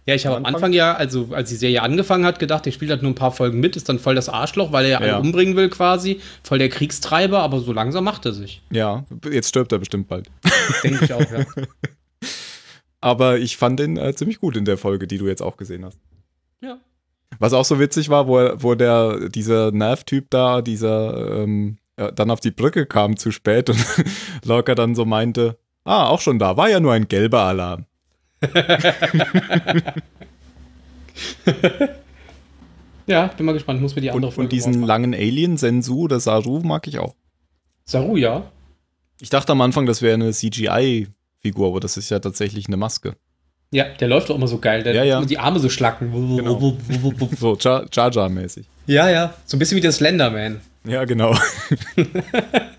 S1: Ja, ich habe am Anfang ja, also als die Serie angefangen hat, gedacht, der spielt halt nur ein paar Folgen mit, ist dann voll das Arschloch, weil er ja alle
S2: Ja.
S1: umbringen will quasi. Voll der Kriegstreiber, aber so langsam macht er sich.
S2: Ja, jetzt stirbt er bestimmt bald. [laughs]
S1: Denke ich auch, ja. [laughs]
S2: Aber ich fand den äh, ziemlich gut in der Folge, die du jetzt auch gesehen hast.
S1: Ja.
S2: Was auch so witzig war, wo, er, wo der, dieser Nerv-Typ da, dieser, ähm, ja, dann auf die Brücke kam zu spät und [laughs] Lorca dann so meinte, ah, auch schon da, war ja nur ein gelber Alarm. [laughs]
S1: Ja, bin mal gespannt. Muss mir die andere
S2: Und, und diesen langen Alien, Sensu oder Saru, mag ich auch.
S1: Saru, ja.
S2: Ich dachte am Anfang, das wäre eine CGI-Figur, aber das ist ja tatsächlich eine Maske.
S1: Ja, der läuft doch immer so geil. Der
S2: Ja, ja.
S1: die Arme so schlacken.
S2: Genau. [laughs] So Jar Jar-mäßig.
S1: Ja, ja. So ein bisschen wie der Slenderman.
S2: Ja, genau. [laughs]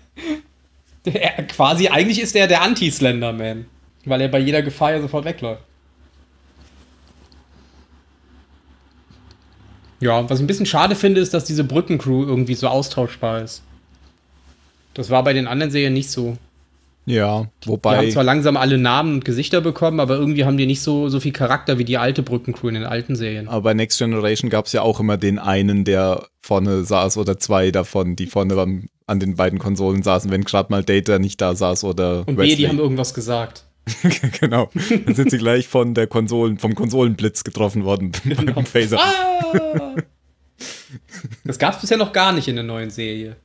S1: Der, quasi, eigentlich ist der der Anti-Slenderman. Weil er bei jeder Gefahr ja sofort wegläuft. Ja, was ich ein bisschen schade finde, ist, dass diese Brückencrew irgendwie so austauschbar ist. Das war bei den anderen Serien nicht so.
S2: Ja,
S1: Die
S2: wobei.
S1: haben zwar langsam alle Namen und Gesichter bekommen, aber irgendwie haben die nicht so, so viel Charakter wie die alte Brückencrew in den alten Serien.
S2: Aber bei Next Generation gab es ja auch immer den einen, der vorne saß oder zwei davon, die vorne beim, an den beiden Konsolen saßen, wenn gerade mal Data nicht da saß oder
S1: Und wehe, die haben irgendwas gesagt. [laughs]
S2: genau. Dann sind sie gleich von der Konsolen, vom Konsolenblitz getroffen worden [laughs] beim Phaser.
S1: Ah! Das gab es bisher noch gar nicht in der neuen Serie.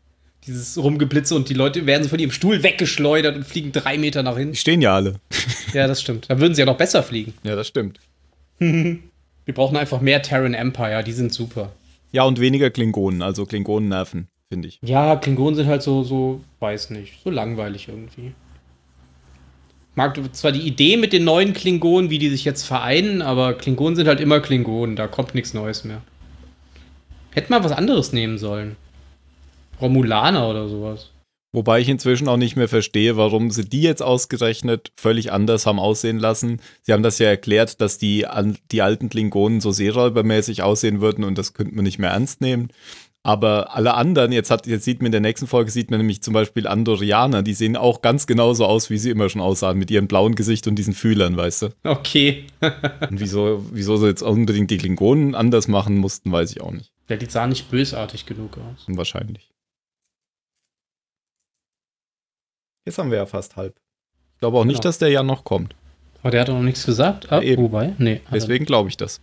S1: Dieses Rumgeblitze und die Leute werden so von ihrem Stuhl weggeschleudert und fliegen drei Meter nach
S2: Die
S1: hinten.
S2: stehen ja alle.
S1: Ja, das stimmt. Da würden sie ja noch besser fliegen.
S2: Ja, das stimmt. [laughs]
S1: Wir brauchen einfach mehr Terran Empire, die sind super.
S2: Ja, und weniger Klingonen, also Klingonen nerven, finde ich.
S1: Ja, Klingonen sind halt so, so, weiß nicht, so langweilig irgendwie. Mag zwar die Idee mit den neuen Klingonen, wie die sich jetzt vereinen, aber Klingonen sind halt immer Klingonen, da kommt nichts Neues mehr. Hätte mal was anderes nehmen sollen. Romulaner oder sowas.
S2: Wobei ich inzwischen auch nicht mehr verstehe, warum sie die jetzt ausgerechnet völlig anders haben aussehen lassen. Sie haben das ja erklärt, dass die, die alten Klingonen so seeräubermäßig aussehen würden und das könnte man nicht mehr ernst nehmen. Aber alle anderen, jetzt, hat, jetzt sieht man in der nächsten Folge, sieht man nämlich zum Beispiel Andorianer, die sehen auch ganz genauso aus, wie sie immer schon aussahen, mit ihrem blauen Gesicht und diesen Fühlern, weißt du?
S1: Okay. [laughs]
S2: Und wieso, wieso sie jetzt unbedingt die Klingonen anders machen mussten, weiß ich auch nicht.
S1: Ja, die sahen nicht bösartig genug aus.
S2: Wahrscheinlich. Jetzt haben wir ja fast halb. Ich glaube auch nicht,
S1: Genau.
S2: dass der ja noch kommt.
S1: Aber der hat doch noch nichts gesagt. Ah,
S2: Ja,
S1: wobei? Nee.
S2: Deswegen glaube ich das.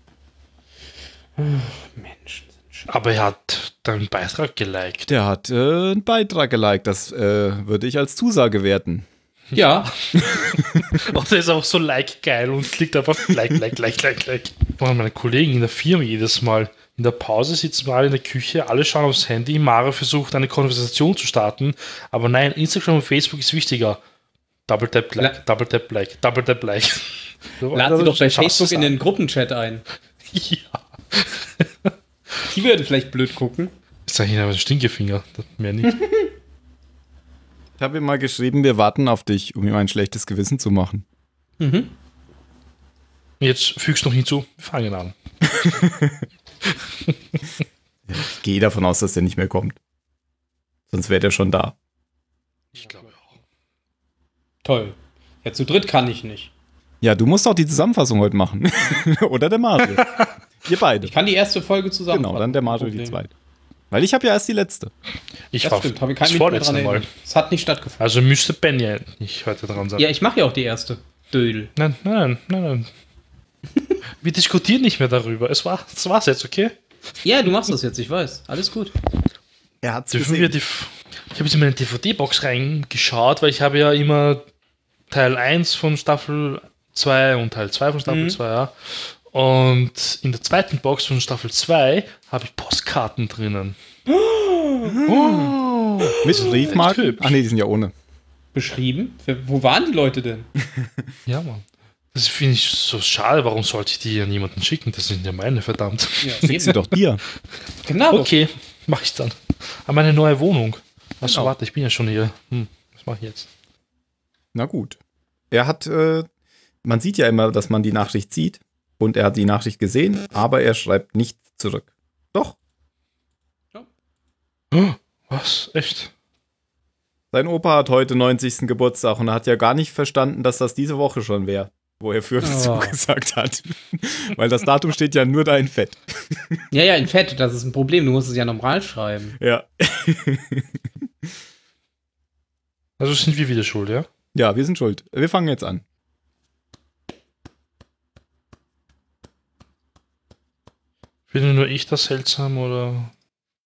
S1: nicht. Menschen.
S3: Aber er hat deinen Beitrag geliked.
S2: Der hat äh, einen Beitrag geliked. Das äh, würde ich als Zusage werten.
S1: Ja, [laughs]
S3: Und der ist auch so like geil und klickt einfach like, like, like, like, like. Und meine Kollegen in der Firma jedes Mal. In der Pause sitzen wir alle in der Küche, alle schauen aufs Handy. Mario versucht eine Konversation zu starten, aber nein, Instagram und Facebook ist wichtiger. Double tap
S1: La-
S3: like, double tap like, double tap like. So,
S1: lad sie doch bei Facebook in den Gruppenchat ein. [laughs] [laughs]
S3: Ja.
S1: Die würden vielleicht blöd gucken.
S3: Ist ja hier aber ein Stinkefinger. Das- Mehr nicht. [laughs]
S2: Ich habe ihm mal geschrieben, wir warten auf dich, um ihm ein schlechtes Gewissen zu machen.
S1: Mhm.
S3: Jetzt fügst du noch hinzu, wir fangen an. [laughs]
S2: Ich gehe davon aus, dass der nicht mehr kommt. Sonst wäre der schon da.
S3: Ich glaube auch.
S1: Toll. Ja, zu dritt kann ich nicht.
S2: Ja, du musst auch die Zusammenfassung heute machen. [laughs] Oder der Mario. [laughs] Ihr beide.
S1: Ich kann die erste Folge zusammen.
S2: Genau, dann der Mario die zweite. Weil ich habe ja erst die letzte.
S3: Ich
S1: Das
S3: war
S1: stimmt, habe ich kein
S3: das
S1: Lied mehr
S3: vorletzte
S1: dran
S3: Mal.
S1: erinnert. Es hat nicht stattgefunden.
S3: Also müsste Ben ja nicht heute dran sein.
S1: Ja, ich mache ja auch die erste. Dödel.
S3: Nein, nein, nein, nein. [laughs] Wir diskutieren nicht mehr darüber. Es war, das war's jetzt, okay?
S1: Ja, du machst das jetzt, ich weiß. Alles gut.
S2: Er hat's
S3: Dürfen wir die, ich habe jetzt in meine DVD-Box reingeschaut, weil ich habe ja immer Teil 1 von Staffel 2 und Teil 2 von Staffel
S1: Mhm.
S3: 2, ja. Und in der zweiten Box von Staffel 2 habe ich Postkarten drinnen. Oh.
S2: Mit Briefmarken? Ach nee, die sind ja ohne.
S1: Beschrieben? Wo waren die Leute denn? [laughs]
S3: Ja, Mann. Das finde ich so schade. Warum sollte ich die an jemanden schicken? Das sind ja meine, verdammt.
S1: Ja,
S2: Schick sie doch dir. [laughs]
S1: Genau.
S3: Okay, mache ich dann. An meine neue Wohnung. Achso,
S2: Genau.
S3: warte, ich bin ja schon hier. Hm, was mache ich jetzt?
S2: Na gut. Er hat, äh, man sieht ja immer, dass man die Nachricht sieht. Und er hat die Nachricht gesehen, aber er schreibt nicht zurück. Doch,
S3: Oh, was? Echt?
S2: sein Opa hat heute 90. Geburtstag und er hat ja gar nicht verstanden, dass das diese Woche schon wäre, wo er für
S1: Oh.
S2: zugesagt hat. [laughs] Weil das Datum steht ja nur da in Fett.
S1: Ja, ja, in Fett, das ist ein Problem. Du musst es ja normal schreiben.
S2: Ja.
S3: Also sind wir wieder schuld, ja?
S2: Ja, wir sind schuld. Wir fangen jetzt an.
S3: Finde nur ich das seltsam oder